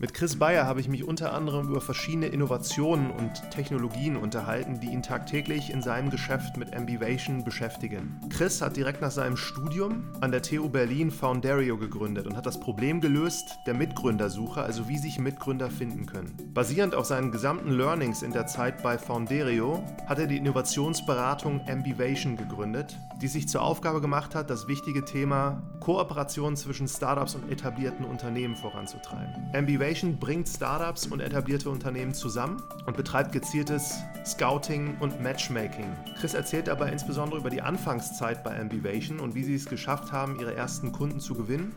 Mit Chris Bayer habe ich mich unter anderem über verschiedene Innovationen und Technologien unterhalten, die ihn tagtäglich in seinem Geschäft mit Ambivation beschäftigen. Chris hat direkt nach seinem Studium an der TU Berlin Foundario gegründet und hat das Problem gelöst der Mitgründersuche, also wie sich Mitgründer finden können. Basierend auf seinen gesamten Learnings in der Zeit bei Foundario hat er die Innovationsberatung Ambivation gegründet, die sich zur Aufgabe gemacht hat, das wichtige Thema Kooperation zwischen Startups und etablierten Unternehmen voranzutreiben. Ambivation Innovation bringt Startups und etablierte Unternehmen zusammen und betreibt gezieltes Scouting und Matchmaking. Chris erzählt dabei insbesondere über die Anfangszeit bei Ambivation und wie sie es geschafft haben, ihre ersten Kunden zu gewinnen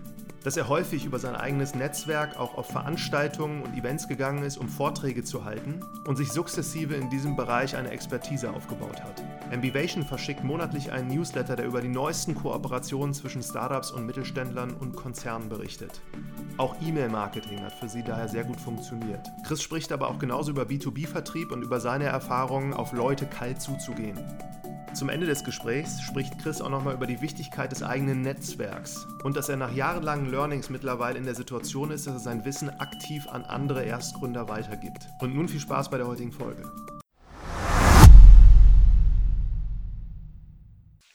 dass er häufig über sein eigenes Netzwerk auch auf Veranstaltungen und Events gegangen ist, um Vorträge zu halten und sich sukzessive in diesem Bereich eine Expertise aufgebaut hat. Ambivation verschickt monatlich einen Newsletter, der über die neuesten Kooperationen zwischen Startups und Mittelständlern und Konzernen berichtet. Auch E-Mail-Marketing hat für sie daher sehr gut funktioniert. Chris spricht aber auch genauso über B2B-Vertrieb und über seine Erfahrungen, auf Leute kalt zuzugehen. Zum Ende des Gesprächs spricht Chris auch nochmal über die Wichtigkeit des eigenen Netzwerks und dass er nach jahrelangen Learnings mittlerweile in der Situation ist, dass er sein Wissen aktiv an andere Erstgründer weitergibt. Und nun viel Spaß bei der heutigen Folge.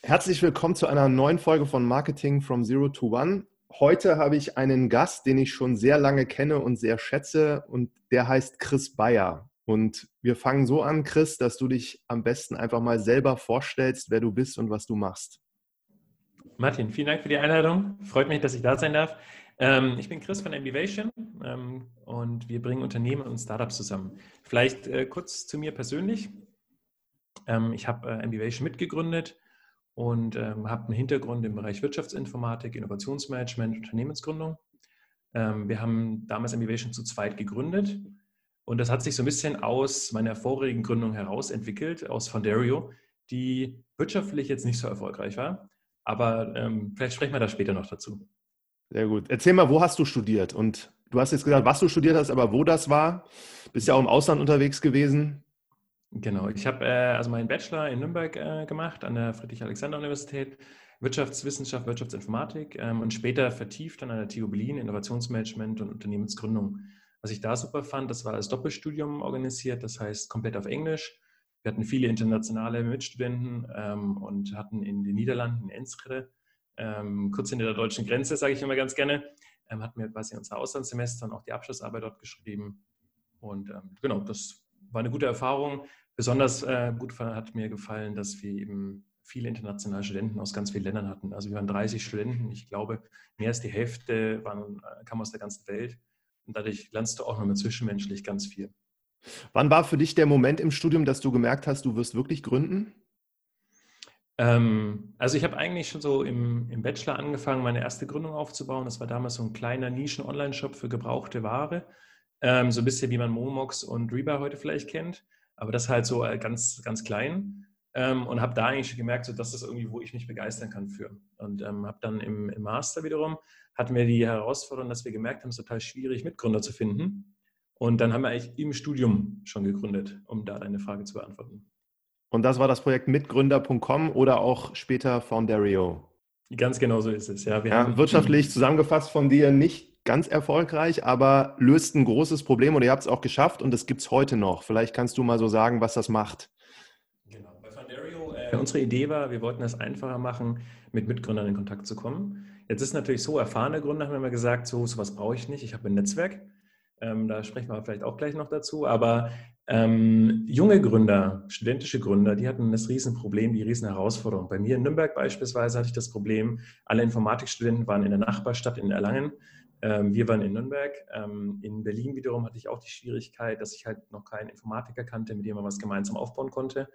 Herzlich willkommen zu einer neuen Folge von Marketing from Zero to One. Heute habe ich einen Gast, den ich schon sehr lange kenne und sehr schätze und der heißt Chris Bayer. Und wir fangen so an, Chris, dass du dich am besten einfach mal selber vorstellst, wer du bist und was du machst. Martin, vielen Dank für die Einladung. Freut mich, dass ich da sein darf. Ähm, ich bin Chris von Ambivation ähm, und wir bringen Unternehmen und Startups zusammen. Vielleicht äh, kurz zu mir persönlich. Ähm, ich habe äh, Ambivation mitgegründet und ähm, habe einen Hintergrund im Bereich Wirtschaftsinformatik, Innovationsmanagement, Unternehmensgründung. Ähm, wir haben damals Ambivation zu zweit gegründet und das hat sich so ein bisschen aus meiner vorigen Gründung heraus entwickelt, aus Fondario, die wirtschaftlich jetzt nicht so erfolgreich war. Aber ähm, vielleicht sprechen wir da später noch dazu. Sehr gut. Erzähl mal, wo hast du studiert? Und du hast jetzt gesagt, was du studiert hast, aber wo das war? Bist ja auch im Ausland unterwegs gewesen. Genau, ich habe äh, also meinen Bachelor in Nürnberg äh, gemacht an der Friedrich-Alexander-Universität, Wirtschaftswissenschaft, Wirtschaftsinformatik ähm, und später vertieft dann an der TU Berlin Innovationsmanagement und Unternehmensgründung. Was ich da super fand, das war als Doppelstudium organisiert, das heißt komplett auf Englisch. Wir hatten viele internationale Mitstudenten ähm, und hatten in den Niederlanden, in Enschede, ähm, kurz hinter der deutschen Grenze, sage ich immer ganz gerne, ähm, hatten wir quasi unser Auslandssemester und auch die Abschlussarbeit dort geschrieben. Und ähm, genau, das war eine gute Erfahrung. Besonders äh, gut hat mir gefallen, dass wir eben viele internationale Studenten aus ganz vielen Ländern hatten. Also wir waren 30 Studenten. Ich glaube, mehr als die Hälfte waren, äh, kamen aus der ganzen Welt. Und dadurch lernst du auch nochmal zwischenmenschlich ganz viel. Wann war für dich der Moment im Studium, dass du gemerkt hast, du wirst wirklich gründen? Ähm, also ich habe eigentlich schon so im, im Bachelor angefangen, meine erste Gründung aufzubauen. Das war damals so ein kleiner Nischen-Online-Shop für gebrauchte Ware. Ähm, so ein bisschen wie man Momox und Reba heute vielleicht kennt. Aber das halt so äh, ganz, ganz klein. Ähm, und habe da eigentlich schon gemerkt, so, das irgendwie, wo ich mich begeistern kann für. Und ähm, habe dann im, im Master wiederum hatten wir die Herausforderung, dass wir gemerkt haben, es ist total schwierig, Mitgründer zu finden. Und dann haben wir eigentlich im Studium schon gegründet, um da deine Frage zu beantworten. Und das war das Projekt mitgründer.com oder auch später Foundario? Ganz genau so ist es, ja. Wir ja wirtschaftlich zusammengefasst von dir nicht ganz erfolgreich, aber löst ein großes Problem und ihr habt es auch geschafft und es gibt es heute noch. Vielleicht kannst du mal so sagen, was das macht. Genau. Bei Foundario, äh, unsere Idee war, wir wollten es einfacher machen, mit Mitgründern in Kontakt zu kommen. Jetzt ist natürlich so, erfahrene Gründer haben immer gesagt, so sowas brauche ich nicht, ich habe ein Netzwerk. Ähm, da sprechen wir vielleicht auch gleich noch dazu. Aber ähm, junge Gründer, studentische Gründer, die hatten das Riesenproblem, die Riesenherausforderung. Bei mir in Nürnberg beispielsweise hatte ich das Problem, alle Informatikstudenten waren in der Nachbarstadt in Erlangen. Ähm, wir waren in Nürnberg. Ähm, in Berlin wiederum hatte ich auch die Schwierigkeit, dass ich halt noch keinen Informatiker kannte, mit dem man was gemeinsam aufbauen konnte.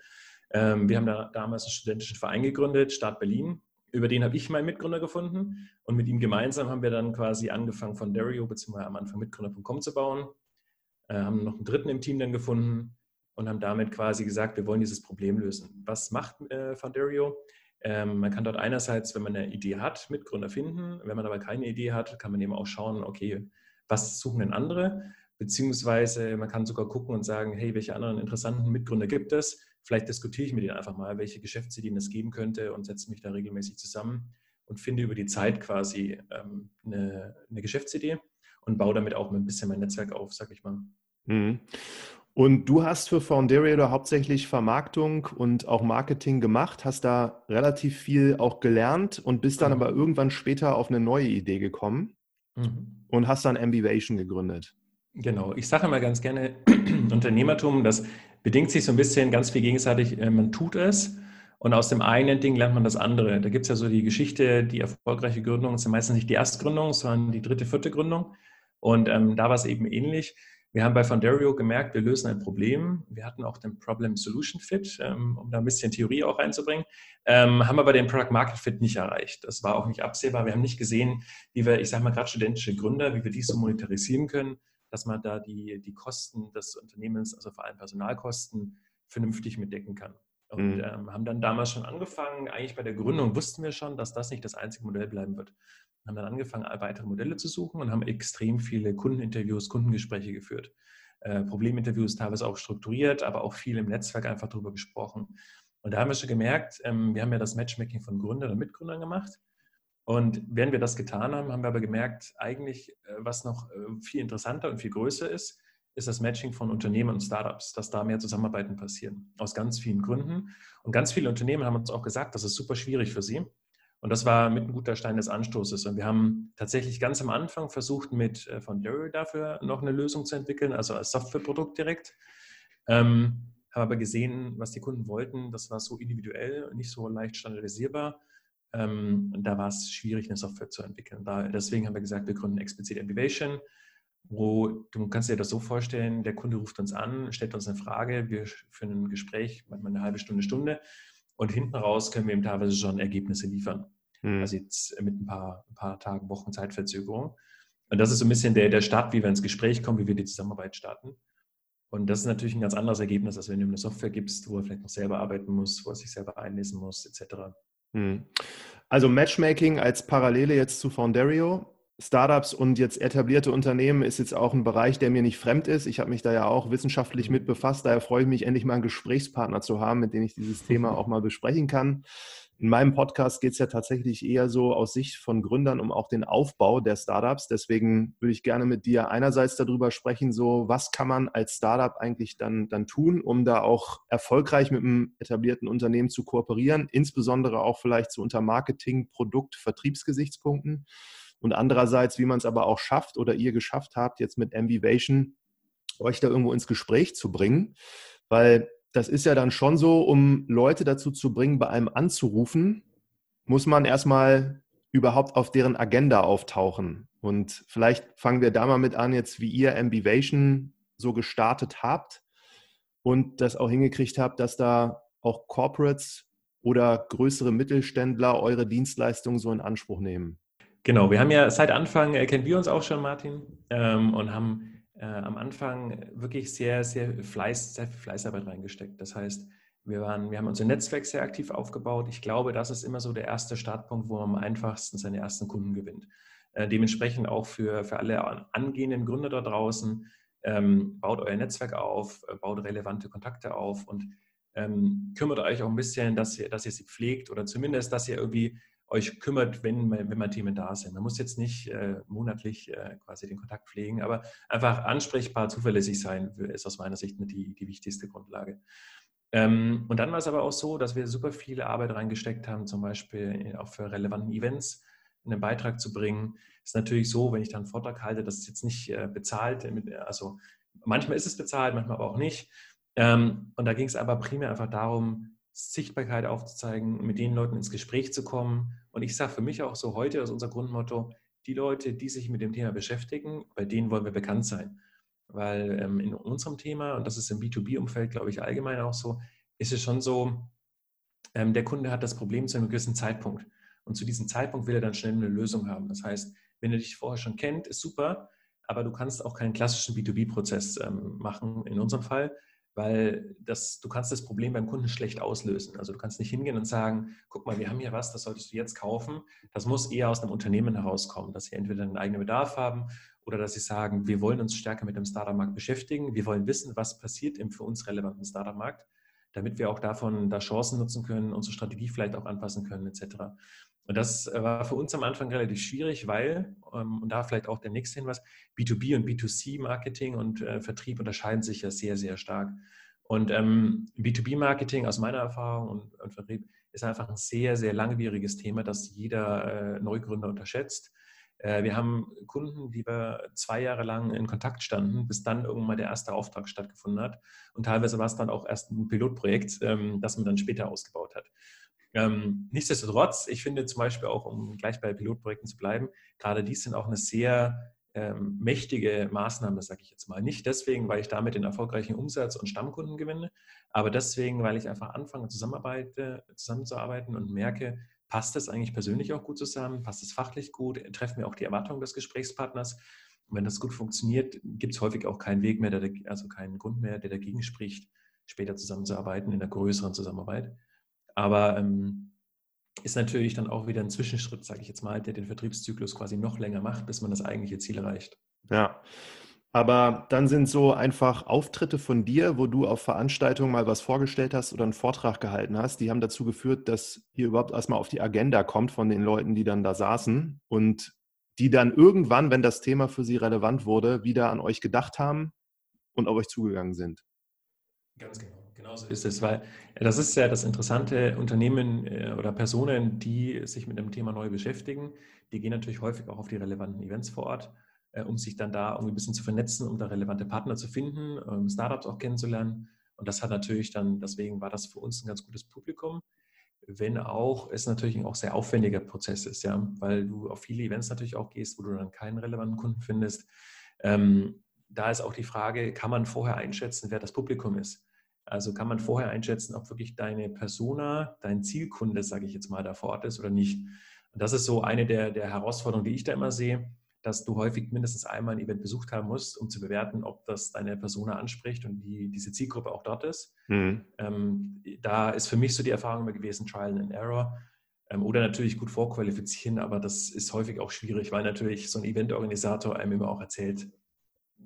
Ähm, wir haben da damals einen studentischen Verein gegründet, Start Berlin über den habe ich meinen Mitgründer gefunden und mit ihm gemeinsam haben wir dann quasi angefangen von Dario bzw. am Anfang mitgründer.com zu bauen, äh, haben noch einen dritten im Team dann gefunden und haben damit quasi gesagt, wir wollen dieses Problem lösen. Was macht äh, Foundario? Ähm, man kann dort einerseits, wenn man eine Idee hat, Mitgründer finden. Wenn man aber keine Idee hat, kann man eben auch schauen, okay, was suchen denn andere? Beziehungsweise man kann sogar gucken und sagen, hey, welche anderen interessanten Mitgründer gibt es? Vielleicht diskutiere ich mit denen einfach mal, welche Geschäftsideen es geben könnte und setze mich da regelmäßig zusammen und finde über die Zeit quasi ähm, eine, eine, Geschäftsidee. und baue damit auch ein bisschen mein Netzwerk auf, sag ich mal. Mhm. Und du hast für Foundario hauptsächlich Vermarktung und auch Marketing gemacht, hast da relativ viel auch gelernt und bist dann mhm. aber irgendwann später auf eine neue Idee gekommen mhm. und hast dann Ambivation gegründet. Genau, ich sage immer ganz gerne, Unternehmertum, das bedingt sich so ein bisschen ganz viel gegenseitig, äh, man tut es und aus dem einen Ding lernt man das andere. Da gibt es ja so die Geschichte, die erfolgreiche Gründung sind meistens nicht die Erstgründung, sondern die dritte, vierte Gründung. Und ähm, da war es eben ähnlich. Wir haben bei Fondario gemerkt, wir lösen ein Problem. Wir hatten auch den Problem-Solution Fit, ähm, um da ein bisschen Theorie auch reinzubringen, ähm, haben aber den Product-Market Fit nicht erreicht. Das war auch nicht absehbar. Wir haben nicht gesehen, wie wir, ich sage mal gerade studentische Gründer, wie wir dies so monetarisieren können, dass man da die, die Kosten des Unternehmens, also vor allem Personalkosten, vernünftig mitdecken kann. Und mhm. ähm, haben dann damals schon angefangen, eigentlich bei der Gründung wussten wir schon, dass das nicht das einzige Modell bleiben wird. Haben dann angefangen, weitere Modelle zu suchen und haben extrem viele Kundeninterviews, Kundengespräche geführt. Äh, Probleminterviews teilweise auch strukturiert, aber auch viel im Netzwerk einfach darüber gesprochen. Und da haben wir schon gemerkt, ähm, wir haben ja das Matchmaking von Gründern und Mitgründern gemacht. Und während wir das getan haben, haben wir aber gemerkt, eigentlich, äh, was noch äh, viel interessanter und viel größer ist, ist das Matching von Unternehmen und Startups, dass da mehr Zusammenarbeiten passieren. Aus ganz vielen Gründen. Und ganz viele Unternehmen haben uns auch gesagt, das ist super schwierig für sie. Und das war mit ein guter Stein des Anstoßes. Und wir haben tatsächlich ganz am Anfang versucht, mit äh, von Dairy dafür noch eine Lösung zu entwickeln, also als Softwareprodukt direkt. Ähm, haben aber gesehen, was die Kunden wollten. Das war so individuell und nicht so leicht standardisierbar. Ähm, da war es schwierig, eine Software zu entwickeln. Da, deswegen haben wir gesagt, wir gründen explizit Activation wo du kannst dir das so vorstellen, der Kunde ruft uns an, stellt uns eine Frage, wir führen ein Gespräch, manchmal eine halbe Stunde, Stunde und hinten raus können wir ihm teilweise schon Ergebnisse liefern. Mhm. Also jetzt mit ein paar, ein paar Tagen, Wochen Zeitverzögerung. Und das ist so ein bisschen der, der Start, wie wir ins Gespräch kommen, wie wir die Zusammenarbeit starten. Und das ist natürlich ein ganz anderes Ergebnis, als wenn du ihm eine Software gibst, wo er vielleicht noch selber arbeiten muss, wo er sich selber einlesen muss, etc. Mhm. Also Matchmaking als Parallele jetzt zu Foundario Startups und jetzt etablierte Unternehmen ist jetzt auch ein Bereich, der mir nicht fremd ist. Ich habe mich da ja auch wissenschaftlich mit befasst. Daher freue ich mich, endlich mal einen Gesprächspartner zu haben, mit dem ich dieses Thema auch mal besprechen kann. In meinem Podcast geht es ja tatsächlich eher so aus Sicht von Gründern um auch den Aufbau der Startups. Deswegen würde ich gerne mit dir einerseits darüber sprechen, so was kann man als Startup eigentlich dann, dann tun, um da auch erfolgreich mit einem etablierten Unternehmen zu kooperieren, insbesondere auch vielleicht so unter Marketing, Produkt, Vertriebsgesichtspunkten und andererseits, wie man es aber auch schafft oder ihr geschafft habt, jetzt mit Ambivation euch da irgendwo ins Gespräch zu bringen, weil das ist ja dann schon so, um Leute dazu zu bringen, bei einem anzurufen, muss man erstmal überhaupt auf deren Agenda auftauchen. Und vielleicht fangen wir da mal mit an, jetzt wie ihr Ambivation so gestartet habt und das auch hingekriegt habt, dass da auch Corporates oder größere Mittelständler eure Dienstleistungen so in Anspruch nehmen. Genau, wir haben ja seit Anfang, äh, kennen wir uns auch schon, Martin, ähm, und haben äh, am Anfang wirklich sehr, sehr, Fleiß, sehr viel Fleißarbeit reingesteckt. Das heißt, wir, waren, wir haben unser Netzwerk sehr aktiv aufgebaut. Ich glaube, das ist immer so der erste Startpunkt, wo man am einfachsten seine ersten Kunden gewinnt. Äh, dementsprechend auch für, für alle angehenden Gründer da draußen, ähm, baut euer Netzwerk auf, äh, baut relevante Kontakte auf und ähm, kümmert euch auch ein bisschen, dass ihr, dass ihr sie pflegt oder zumindest, dass ihr irgendwie euch kümmert, wenn, wenn mal Themen da sind. Man muss jetzt nicht äh, monatlich äh, quasi den Kontakt pflegen, aber einfach ansprechbar, zuverlässig sein, ist aus meiner Sicht die, die wichtigste Grundlage. Ähm, und dann war es aber auch so, dass wir super viel Arbeit reingesteckt haben, zum Beispiel auch für relevanten Events einen Beitrag zu bringen. Ist natürlich so, wenn ich dann einen Vortrag halte, das ist jetzt nicht äh, bezahlt. Also manchmal ist es bezahlt, manchmal aber auch nicht. Ähm, und da ging es aber primär einfach darum, Sichtbarkeit aufzuzeigen, mit den Leuten ins Gespräch zu kommen. Und ich sage für mich auch so heute ist unser Grundmotto, die Leute, die sich mit dem Thema beschäftigen, bei denen wollen wir bekannt sein. Weil ähm, in unserem Thema, und das ist im B2B-Umfeld, glaube ich, allgemein auch so, ist es schon so, ähm, der Kunde hat das Problem zu einem gewissen Zeitpunkt. Und zu diesem Zeitpunkt will er dann schnell eine Lösung haben. Das heißt, wenn er dich vorher schon kennt, ist super, aber du kannst auch keinen klassischen B2B-Prozess ähm, machen, in unserem Fall, weil das, du kannst das Problem beim Kunden schlecht auslösen. Also du kannst nicht hingehen und sagen, guck mal, wir haben hier was, das solltest du jetzt kaufen. Das muss eher aus einem Unternehmen herauskommen, dass sie entweder einen eigenen Bedarf haben oder dass sie sagen, wir wollen uns stärker mit dem Startup-Markt beschäftigen. Wir wollen wissen, was passiert im für uns relevanten Startup-Markt, damit wir auch davon da Chancen nutzen können, unsere Strategie vielleicht auch anpassen können etc. Und das äh, war für uns am Anfang relativ schwierig, weil, ähm, und da vielleicht auch der nächste Hinweis, B2B und B2C-Marketing und äh, Vertrieb unterscheiden sich ja sehr, sehr stark. Und ähm, B2B-Marketing aus meiner Erfahrung und, Vertrieb ist einfach ein sehr, sehr langwieriges Thema, das jeder äh, Neugründer unterschätzt. Wir haben Kunden, die wir zwei Jahre lang in Kontakt standen, bis dann irgendwann mal der erste Auftrag stattgefunden hat. Und teilweise war es dann auch erst ein Pilotprojekt, ähm, das man dann später ausgebaut hat. Ähm, nichtsdestotrotz, ich finde zum Beispiel auch, um gleich bei Pilotprojekten zu bleiben, gerade dies sind auch eine sehr ähm, mächtige Maßnahme, sage ich jetzt mal. Nicht deswegen, weil ich damit den erfolgreichen Umsatz und Stammkunden gewinne, aber deswegen, weil ich einfach anfange zusammenzuarbeiten und merke, passt das eigentlich persönlich auch gut zusammen, passt es fachlich gut, treffen wir auch die Erwartungen des Gesprächspartners. Und wenn das gut funktioniert, gibt es häufig auch keinen Weg mehr, also keinen Grund mehr, der dagegen spricht, später zusammenzuarbeiten, in einer größeren Zusammenarbeit. Aber ähm, ist natürlich dann auch wieder ein Zwischenschritt, sage ich jetzt mal, der den Vertriebszyklus quasi noch länger macht, bis man das eigentliche Ziel erreicht. Ja. Aber dann sind so einfach Auftritte von dir, wo du auf Veranstaltungen mal was vorgestellt hast oder einen Vortrag gehalten hast, die haben dazu geführt, dass ihr überhaupt erstmal auf die Agenda kommt von den Leuten, die dann da saßen und die dann irgendwann, wenn das Thema für sie relevant wurde, wieder an euch gedacht haben und auf euch zugegangen sind. Ganz genau. Ist es, weil das ist ja das interessante Unternehmen äh, oder Personen, die sich mit dem Thema neu beschäftigen, die gehen natürlich häufig auch auf die relevanten Events vor Ort, äh, um sich dann da irgendwie ein bisschen zu vernetzen, um da relevante Partner zu finden, ähm, Startups auch kennenzulernen. Und das hat natürlich dann, deswegen war das für uns ein ganz gutes Publikum, wenn auch es natürlich auch sehr aufwendiger Prozess ist, ja, weil du auf viele Events natürlich auch gehst, wo du dann keinen relevanten Kunden findest. Ähm, da ist auch die Frage, kann man vorher einschätzen, wer das Publikum ist? Also kann man vorher einschätzen, ob wirklich deine Persona, dein Zielkunde, sage ich jetzt mal, da vor Ort ist oder nicht. Und das ist so eine der, der Herausforderungen, die ich da immer sehe, dass du häufig mindestens einmal ein Event besucht haben musst, um zu bewerten, ob das deine Persona anspricht und die, diese Zielgruppe auch dort ist. Mhm. Ähm, da ist für mich so die Erfahrung immer gewesen, Trial and Error. Ähm, oder natürlich gut vorqualifizieren, aber das ist häufig auch schwierig, weil natürlich so ein Eventorganisator einem immer auch erzählt,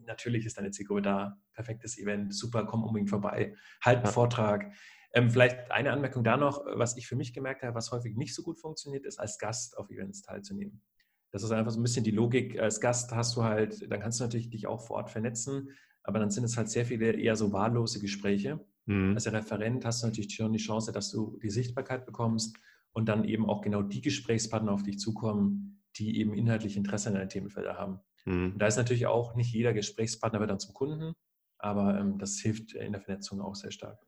natürlich ist deine Zielgruppe da, perfektes Event, super, komm unbedingt vorbei, halt einen ja. Vortrag. Ähm, vielleicht eine Anmerkung da noch, was ich für mich gemerkt habe, was häufig nicht so gut funktioniert, ist als Gast auf Events teilzunehmen. Das ist einfach so ein bisschen die Logik. Als Gast hast du halt, dann kannst du natürlich dich auch vor Ort vernetzen, aber dann sind es halt sehr viele eher so wahllose Gespräche. Mhm. Als Referent hast du natürlich schon die Chance, dass du die Sichtbarkeit bekommst und dann eben auch genau die Gesprächspartner auf dich zukommen, die eben inhaltlich Interesse an deinen Themenfelder haben. Mhm. Da ist natürlich auch nicht jeder Gesprächspartner wird dann zum Kunden, aber ähm, das hilft in der Vernetzung auch sehr stark.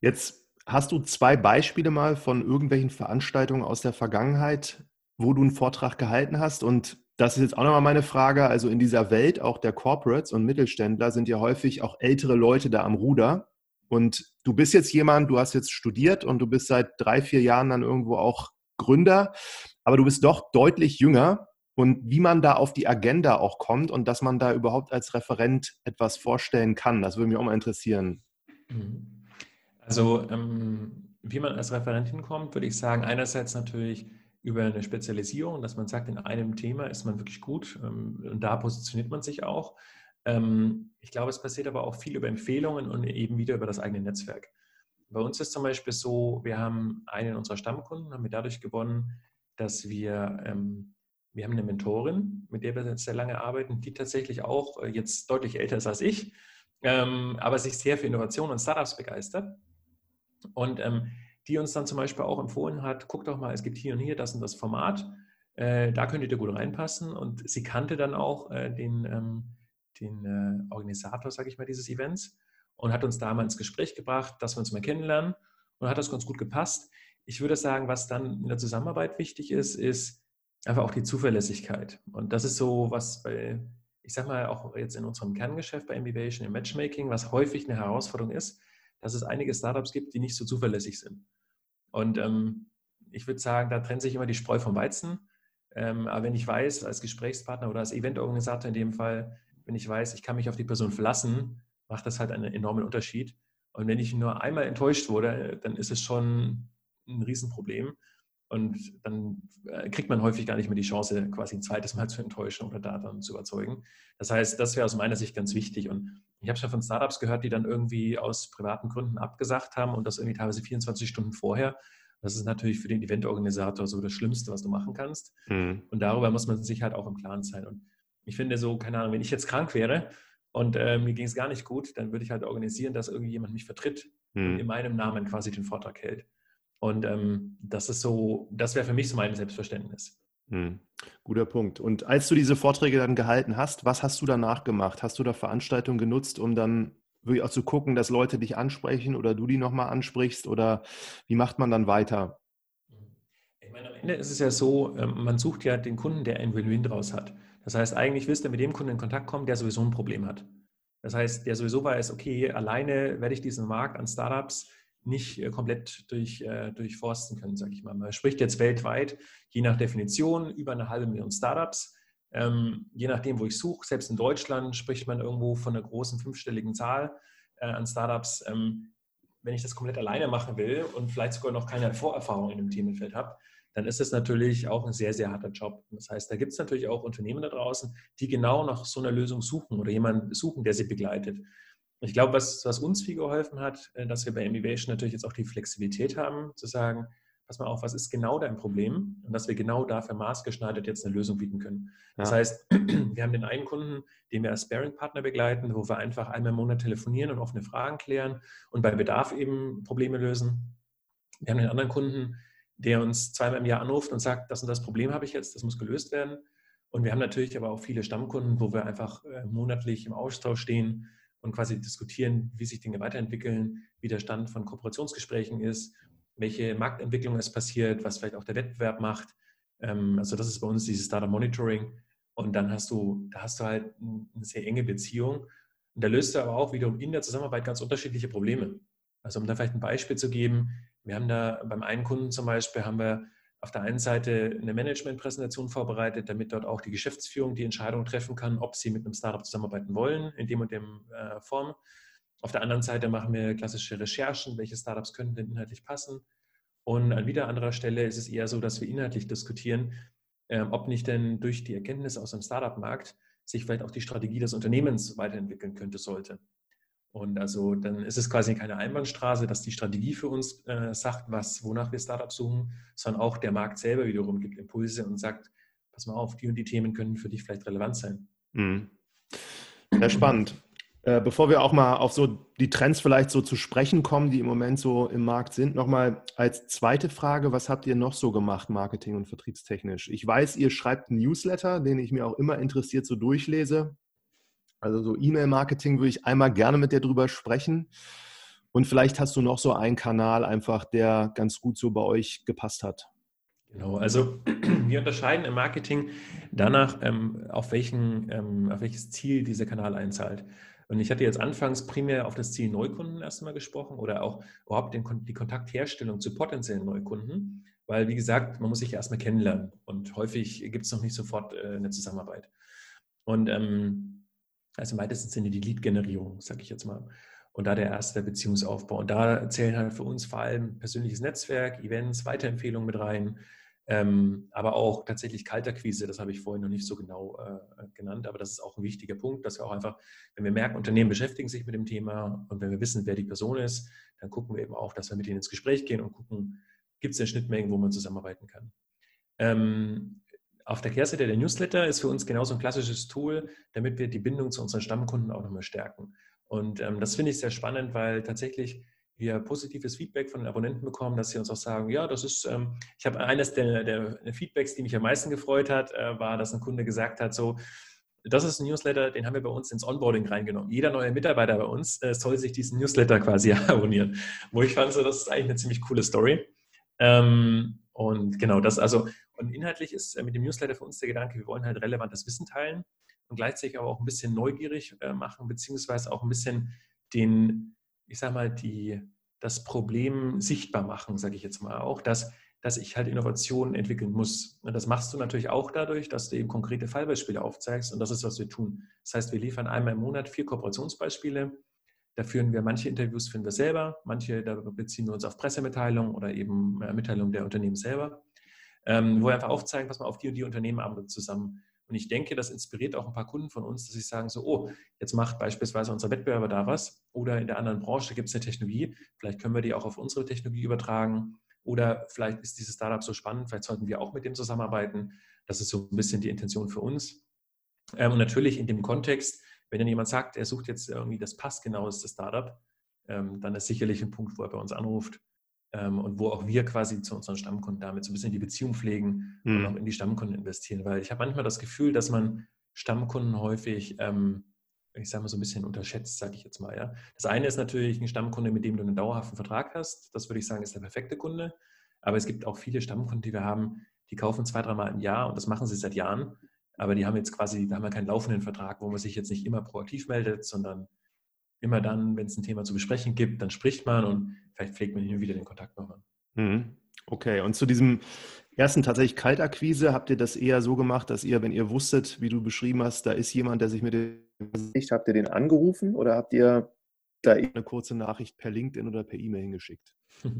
Jetzt hast du zwei Beispiele mal von irgendwelchen Veranstaltungen aus der Vergangenheit, wo du einen Vortrag gehalten hast und das ist jetzt auch nochmal meine Frage. Also in dieser Welt auch der Corporates und Mittelständler sind ja häufig auch ältere Leute da am Ruder. Und du bist jetzt jemand, du hast jetzt studiert und du bist seit drei, vier Jahren dann irgendwo auch Gründer, aber du bist doch deutlich jünger und wie man da auf die Agenda auch kommt und dass man da überhaupt als Referent etwas vorstellen kann. Das würde mich auch mal interessieren. Mhm. Also ähm, wie man als Referent hinkommt, würde ich sagen, einerseits natürlich über eine Spezialisierung, dass man sagt, in einem Thema ist man wirklich gut ähm, und da positioniert man sich auch. Ähm, ich glaube, es passiert aber auch viel über Empfehlungen und eben wieder über das eigene Netzwerk. Bei uns ist zum Beispiel so, wir haben einen unserer Stammkunden, haben wir dadurch gewonnen, dass wir ähm, wir haben eine Mentorin, mit der wir jetzt sehr lange arbeiten, die tatsächlich auch äh, jetzt deutlich älter ist als ich, ähm, aber sich sehr für Innovation und Startups begeistert. Und ähm, die uns dann zum Beispiel auch empfohlen hat, guck doch mal, es gibt hier und hier das und das Format, äh, da könntet ihr gut reinpassen. Und sie kannte dann auch äh, den, ähm, den äh, Organisator, sage ich mal, dieses Events und hat uns da mal ins Gespräch gebracht, dass wir uns mal kennenlernen und hat das ganz gut gepasst. Ich würde sagen, was dann in der Zusammenarbeit wichtig ist, ist, einfach auch die Zuverlässigkeit. Und das ist so, was bei, ich sag mal, auch jetzt in unserem Kerngeschäft bei Ambivation im Matchmaking, was häufig eine Herausforderung ist, dass es einige Startups gibt, die nicht so zuverlässig sind. Und ähm, ich würde sagen, da trennt sich immer die Spreu vom Weizen. Ähm, aber wenn ich weiß, als Gesprächspartner oder als Eventorganisator in dem Fall, wenn ich weiß, ich kann mich auf die Person verlassen, macht das halt einen enormen Unterschied. Und wenn ich nur einmal enttäuscht wurde, dann ist es schon ein Riesenproblem. Und dann äh, kriegt man häufig gar nicht mehr die Chance, quasi ein zweites Mal zu enttäuschen oder da dann zu überzeugen. Das heißt, das wäre aus meiner Sicht ganz wichtig. Und ich habe schon von Startups gehört, die dann irgendwie aus privaten Gründen abgesagt haben und das irgendwie teilweise 24 Stunden vorher. Das ist natürlich für den Eventorganisator so das Schlimmste, was du machen kannst. Mhm. Und darüber muss man sich halt auch im Klaren sein. Und ich finde so, keine Ahnung, wenn ich jetzt krank wäre und äh, mir ging es gar nicht gut, dann würde ich halt organisieren, dass irgendjemand mich vertritt mhm. und in meinem Namen quasi den Vortrag hält. Und ähm, das ist so, das wäre für mich so mein Selbstverständnis. Mhm. Guter Punkt. Und als du diese Vorträge dann gehalten hast, was hast du danach gemacht? Hast du da Veranstaltungen genutzt, um dann wirklich auch zu gucken, dass Leute dich ansprechen oder du die nochmal ansprichst? Oder wie macht man dann weiter? Ich meine, am Ende ist es ja so, ähm, man sucht ja den Kunden, der ein Win-Win draus hat. Das heißt, eigentlich willst du mit dem Kunden in Kontakt kommen, der sowieso ein Problem hat. Das heißt, der sowieso weiß, okay, alleine werde ich diesen Markt an Startups nicht äh, komplett durch, äh, durchforsten können, sage ich mal. Man spricht jetzt weltweit, je nach Definition, über eine halbe Million Startups. Ähm, je nachdem, wo ich suche, selbst in Deutschland spricht man irgendwo von einer großen fünfstelligen Zahl äh, an Startups. Ähm, wenn ich das komplett alleine machen will und vielleicht sogar noch keine Vorerfahrung in dem Themenfeld habe, dann ist es natürlich auch ein sehr, sehr harter Job. Das heißt, da gibt es natürlich auch Unternehmen da draußen, die genau nach so einer Lösung suchen oder jemanden suchen, der sie begleitet. Ich glaube, was, was uns viel geholfen hat, äh, dass wir bei Emivation natürlich jetzt auch die Flexibilität haben, zu sagen, pass mal auf, was ist genau dein Problem und dass wir genau dafür maßgeschneidert jetzt eine Lösung bieten können. Ja. Das heißt, wir haben den einen Kunden, den wir als Sparing-Partner begleiten, wo wir einfach einmal im Monat telefonieren und offene Fragen klären und bei Bedarf eben Probleme lösen. Wir haben den anderen Kunden, der uns zweimal im Jahr anruft und sagt, das und das Problem habe ich jetzt, das muss gelöst werden. Und wir haben natürlich aber auch viele Stammkunden, wo wir einfach äh, monatlich im Austausch stehen und quasi diskutieren, wie sich Dinge weiterentwickeln, wie der Stand von Kooperationsgesprächen ist welche Marktentwicklung es passiert, was vielleicht auch der Wettbewerb macht. Ähm, also das ist bei uns dieses Data Monitoring. Und dann hast du, da hast du halt eine sehr enge Beziehung. Und da löst du aber auch wiederum in der Zusammenarbeit ganz unterschiedliche Probleme. Also um da vielleicht ein Beispiel zu geben, wir haben da beim einen Kunden zum Beispiel, haben wir auf der einen Seite eine Managementpräsentation vorbereitet, damit dort auch die Geschäftsführung die Entscheidung treffen kann, ob sie mit einem Startup zusammenarbeiten wollen, in dem und dem äh, Form. Auf der anderen Seite machen wir klassische Recherchen, welche Startups könnten denn inhaltlich passen. Und an wieder anderer Stelle ist es eher so, dass wir inhaltlich diskutieren, ähm, ob nicht denn durch die Erkenntnisse aus dem Startup-Markt sich vielleicht auch die Strategie des Unternehmens weiterentwickeln könnte, sollte. Und also dann ist es quasi keine Einbahnstraße, dass die Strategie für uns äh, sagt, was, wonach wir Startups suchen, sondern auch der Markt selber wiederum gibt Impulse und sagt, pass mal auf, die und die Themen können für dich vielleicht relevant sein. Mhm. Sehr spannend. Äh, bevor wir auch mal auf so die Trends vielleicht so zu sprechen kommen, die im Moment so im Markt sind, nochmal als zweite Frage, was habt ihr noch so gemacht, marketing- und vertriebstechnisch? Ich weiß, ihr schreibt einen Newsletter, den ich mir auch immer interessiert so durchlese. Also so E-Mail-Marketing würde ich einmal gerne mit dir drüber sprechen. Und vielleicht hast du noch so einen Kanal einfach, der ganz gut so bei euch gepasst hat. Genau, also wir unterscheiden im Marketing danach, ähm, auf, welchen, ähm, auf welches Ziel dieser Kanal einzahlt. Und ich hatte jetzt anfangs primär auf das Ziel Neukunden erstmal gesprochen oder auch überhaupt den, die Kontaktherstellung zu potenziellen Neukunden, weil wie gesagt, man muss sich erstmal kennenlernen und häufig gibt es noch nicht sofort äh, eine Zusammenarbeit. Und ähm, also im weitesten Sinne die Lead-Generierung, sage ich jetzt mal. Und da der erste Beziehungsaufbau. Und da zählen halt für uns vor allem persönliches Netzwerk, Events, Weiterempfehlungen mit rein, ähm, aber auch tatsächlich Kalterquise, das habe ich vorhin noch nicht so genau äh, genannt, aber das ist auch ein wichtiger Punkt, dass wir auch einfach, wenn wir merken, Unternehmen beschäftigen sich mit dem Thema und wenn wir wissen, wer die Person ist, dann gucken wir eben auch, dass wir mit ihnen ins Gespräch gehen und gucken, gibt es denn Schnittmengen, wo man zusammenarbeiten kann. Ähm, auf der Kehrseite der Newsletter ist für uns genauso ein klassisches Tool, damit wir die Bindung zu unseren Stammkunden auch nochmal stärken. Und ähm, das finde ich sehr spannend, weil tatsächlich wir positives Feedback von den Abonnenten bekommen, dass sie uns auch sagen, ja, das ist, ähm, ich habe eines der, der, Feedbacks, die mich am meisten gefreut hat, äh, war, dass ein Kunde gesagt hat, so, das ist ein Newsletter, den haben wir bei uns ins Onboarding reingenommen. Jeder neue Mitarbeiter bei uns äh, soll sich diesen Newsletter quasi abonnieren. Wo ich fand, so, das ist eigentlich eine ziemlich coole Story. Ähm, und genau das, also, und inhaltlich ist äh, mit dem Newsletter für uns der Gedanke, wir wollen halt relevantes Wissen teilen und gleichzeitig aber auch ein bisschen neugierig äh, machen, beziehungsweise auch ein bisschen den, ich sag mal, die, das Problem sichtbar machen, sage ich jetzt mal auch, dass, dass ich halt Innovationen entwickeln muss. Und das machst du natürlich auch dadurch, dass du eben konkrete Fallbeispiele aufzeigst und das ist, was wir tun. Das heißt, wir liefern einmal im Monat vier Kooperationsbeispiele. Da führen wir manche Interviews führen wir selber, manche da beziehen wir uns auf Pressemitteilungen oder eben äh, Mitteilungen der Unternehmen selber, ähm, wo wir einfach aufzeigen, pass mal auf, die und die Unternehmen arbeiten zusammen. Und ich denke, das inspiriert auch ein paar Kunden von uns, dass sie sagen so, oh, jetzt macht beispielsweise unser Wettbewerber da was oder in der anderen Branche gibt es eine Technologie, vielleicht können wir die auch auf unsere Technologie übertragen Oder vielleicht ist dieses Startup so spannend, vielleicht sollten wir auch mit dem zusammenarbeiten. Das ist so ein bisschen die Intention für uns. Ähm, und natürlich in dem Kontext, wenn dann jemand sagt, er sucht jetzt irgendwie das passgenaueste Startup, ähm, dann ist sicherlich ein Punkt, wo er bei uns anruft ähm, und wo auch wir quasi zu unseren Stammkunden damit so ein bisschen die Beziehung pflegen mhm. und auch in die Stammkunden investieren. Weil ich habe manchmal das Gefühl, dass man Stammkunden häufig, ähm, ich sage mal so ein bisschen unterschätzt, sage ich jetzt mal. Ja. Das eine ist natürlich ein Stammkunde, mit dem du einen dauerhaften Vertrag hast. Das würde ich sagen, ist der perfekte Kunde. Aber es gibt auch viele Stammkunden, die wir haben, die kaufen zwei, dreimal im Jahr und das machen sie seit Jahren. Aber die haben jetzt quasi, da haben wir keinen laufenden Vertrag, wo man sich jetzt nicht immer proaktiv meldet, sondern immer dann, wenn es ein Thema zu besprechen gibt, dann spricht man und vielleicht pflegt man hin wieder den Kontakt nochmal. Mhm. Okay, und zu diesem ersten tatsächlich Kaltakquise habt ihr das eher so gemacht, dass ihr, wenn ihr wusstet, wie du beschrieben hast, da ist jemand, der sich mit dem habt ihr den angerufen oder habt ihr da eine kurze Nachricht per LinkedIn oder per E-Mail hingeschickt?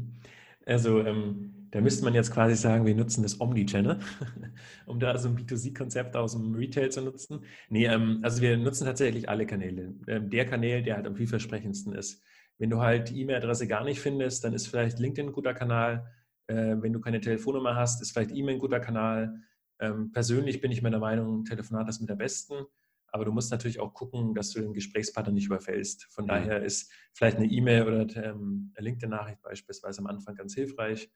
Also ähm, da müsste man jetzt quasi sagen, wir nutzen das Omni-Channel, um da so ein B2C-Konzept aus dem Retail zu nutzen. Nee, ähm, also wir nutzen tatsächlich alle Kanäle. Ähm, der Kanal, der halt am vielversprechendsten ist. Wenn du halt die E-Mail-Adresse gar nicht findest, dann ist vielleicht LinkedIn ein guter Kanal. Äh, wenn du keine Telefonnummer hast, ist vielleicht E-Mail ein guter Kanal. Ähm, persönlich bin ich meiner Meinung, Telefonat ist mit der besten. Aber du musst natürlich auch gucken, dass du den Gesprächspartner nicht überfällst. Von mhm. daher ist vielleicht eine E-Mail oder ähm, eine LinkedIn-Nachricht beispielsweise am Anfang ganz hilfreich.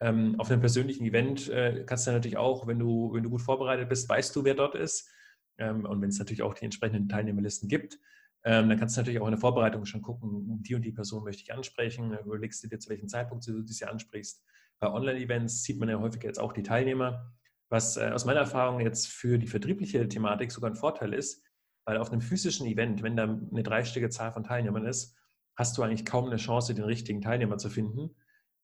Ähm, auf einem persönlichen Event äh, kannst du natürlich auch, wenn du, wenn du gut vorbereitet bist, weißt du, wer dort ist. Ähm, und wenn es natürlich auch die entsprechenden Teilnehmerlisten gibt, dann kannst du natürlich auch in der Vorbereitung schon gucken, die und die Person möchte ich ansprechen. Überlegst du dir, zu welchem Zeitpunkt du sie ansprichst. Bei Online-Events sieht man ja häufig jetzt auch die Teilnehmer was äh, aus meiner Erfahrung jetzt für die vertriebliche Thematik sogar ein Vorteil ist, weil auf einem physischen Event, wenn da eine dreistellige Zahl von Teilnehmern ist, hast du eigentlich kaum eine Chance, den richtigen Teilnehmer zu finden,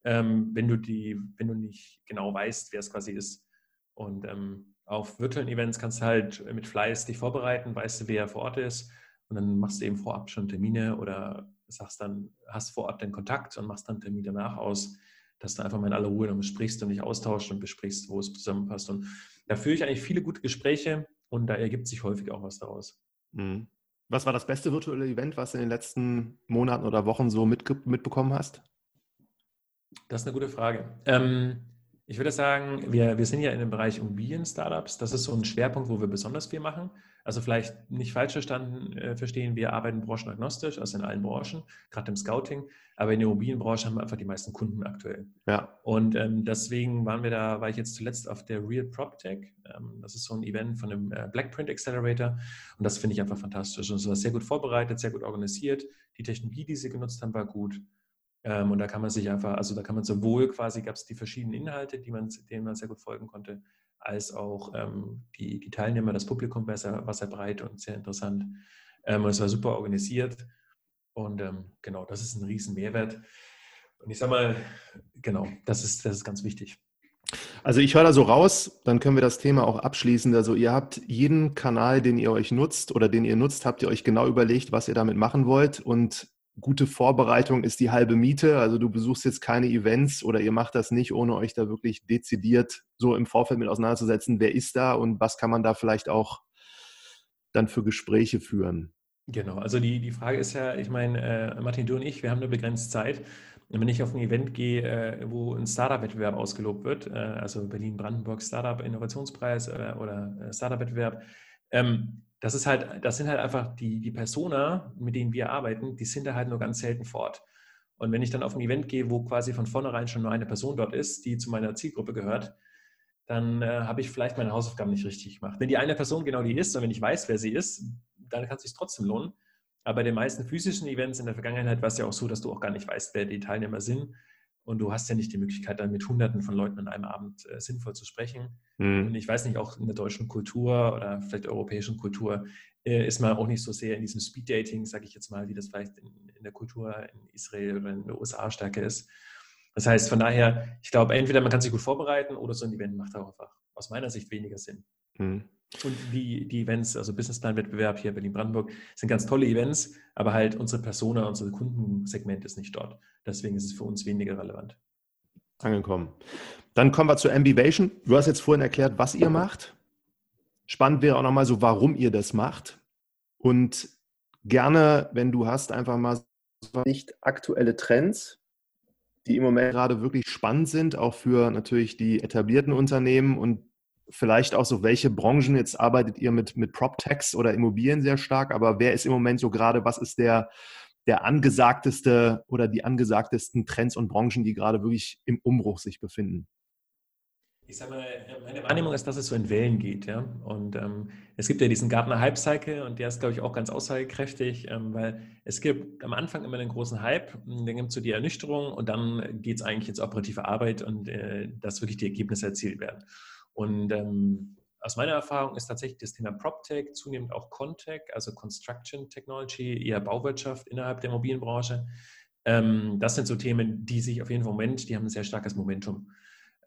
ähm, wenn, du die, wenn du nicht genau weißt, wer es quasi ist. Und ähm, auf virtuellen Events kannst du halt mit Fleiß dich vorbereiten, weißt du, wer vor Ort ist und dann machst du eben vorab schon Termine oder sagst dann, hast vor Ort den Kontakt und machst dann Termin danach aus dass du einfach mal in aller Ruhe dann sprichst und dich austauscht und besprichst, wo es zusammenpasst. Und da führe ich eigentlich viele gute Gespräche und da ergibt sich häufig auch was daraus. Mhm. Was war das beste virtuelle Event, was du in den letzten Monaten oder Wochen so mitbekommen hast? Das ist eine gute Frage. Ähm, ich würde sagen, wir, wir sind ja in dem Bereich Immobilien-Startups. Das ist so ein Schwerpunkt, wo wir besonders viel machen. Also vielleicht nicht falsch verstanden äh, verstehen, wir arbeiten branchenagnostisch, also in allen Branchen, gerade im Scouting, aber in der Immobilienbranche haben wir einfach die meisten Kunden aktuell. Ja. Und ähm, deswegen waren wir da, war ich jetzt zuletzt auf der Real PropTech. Ähm, das ist so ein Event von dem äh, Blackprint Accelerator und das finde ich einfach fantastisch. Und es war sehr gut vorbereitet, sehr gut organisiert. Die Technologie, die sie genutzt haben, war gut. Ähm, und da kann man sich einfach, also da kann man sowohl quasi, gab es die verschiedenen Inhalte, die man, denen man sehr gut folgen konnte, als auch ähm, die, die Teilnehmer, das Publikum war sehr, war sehr breit und sehr interessant. Ähm, es war super organisiert. Und ähm, genau, das ist ein riesen Mehrwert. Und ich sage mal, genau, das ist, das ist ganz wichtig. Also ich höre da so raus, dann können wir das Thema auch abschließen. Also ihr habt jeden Kanal, den ihr euch nutzt oder den ihr nutzt, habt ihr euch genau überlegt, was ihr damit machen wollt und gute Vorbereitung ist die halbe Miete. Also du besuchst jetzt keine Events oder ihr macht das nicht, ohne euch da wirklich dezidiert so im Vorfeld mit auseinanderzusetzen, wer ist da und was kann man da vielleicht auch dann für Gespräche führen. Genau, also die, die Frage ist ja, ich meine, äh, Martin, du und ich, wir haben eine begrenzte Zeit. Und wenn ich auf ein Event gehe, äh, wo ein Startup-Wettbewerb ausgelobt wird, äh, also Berlin-Brandenburg Startup-Innovationspreis äh, oder äh, Startup-Wettbewerb, ähm, das ist halt, das sind halt einfach die, die Persona, mit denen wir arbeiten, die sind da halt nur ganz selten fort. Und wenn ich dann auf ein Event gehe, wo quasi von vornherein schon nur eine Person dort ist, die zu meiner Zielgruppe gehört, dann äh, habe ich vielleicht meine Hausaufgaben nicht richtig gemacht. Wenn die eine Person genau die ist und wenn ich weiß, wer sie ist, dann kann es sich trotzdem lohnen. Aber bei den meisten physischen Events in der Vergangenheit war es ja auch so, dass du auch gar nicht weißt, wer die Teilnehmer sind. Und du hast ja nicht die Möglichkeit, dann mit Hunderten von Leuten an einem Abend äh, sinnvoll zu sprechen. Mhm. Und ich weiß nicht, auch in der deutschen Kultur oder vielleicht der europäischen Kultur äh, ist man auch nicht so sehr in diesem Speed-Dating, sage ich jetzt mal, wie das vielleicht in, in, der Kultur in Israel oder in den USA stärker ist. Das heißt, von daher, ich glaube, entweder man kann sich gut vorbereiten oder so ein Event macht auch einfach aus meiner Sicht weniger Sinn. Mhm. Und die, die Events, also Businessplan-Wettbewerb hier Berlin-Brandenburg, sind ganz tolle Events, aber halt unsere Persona, unser Kundensegment ist nicht dort. Deswegen ist es für uns weniger relevant. Angekommen. Dann kommen wir zur Ambivation. Du hast jetzt vorhin erklärt, was ihr macht. Spannend wäre auch nochmal so, warum ihr das macht. Und gerne, wenn du hast, einfach mal nicht aktuelle Trends, die im Moment gerade wirklich spannend sind, auch für natürlich die etablierten Unternehmen und vielleicht auch so, welche Branchen jetzt arbeitet ihr mit, mit PropTechs oder Immobilien sehr stark, aber wer ist im Moment so gerade, was ist der, der angesagteste oder die angesagtesten Trends und Branchen, die gerade wirklich im Umbruch sich befinden? Ich sage mal, meine Wahrnehmung ist, dass es so in Wellen geht. Ja? Und ähm, es gibt ja diesen Gartner Hype Cycle und der ist, glaube ich, auch ganz aussagekräftig, ähm, weil es gibt am Anfang immer einen großen Hype, dann gibt es so die Ernüchterung und dann geht es eigentlich ins operative Arbeit und äh, dass wirklich die Ergebnisse erzielt werden. Und ähm, aus meiner Erfahrung ist tatsächlich das Thema PropTech, zunehmend auch Contech, also Construction Technology, eher Bauwirtschaft innerhalb der Immobilienbranche. Ähm, das sind so Themen, die sich auf jeden Moment, die haben ein sehr starkes Momentum.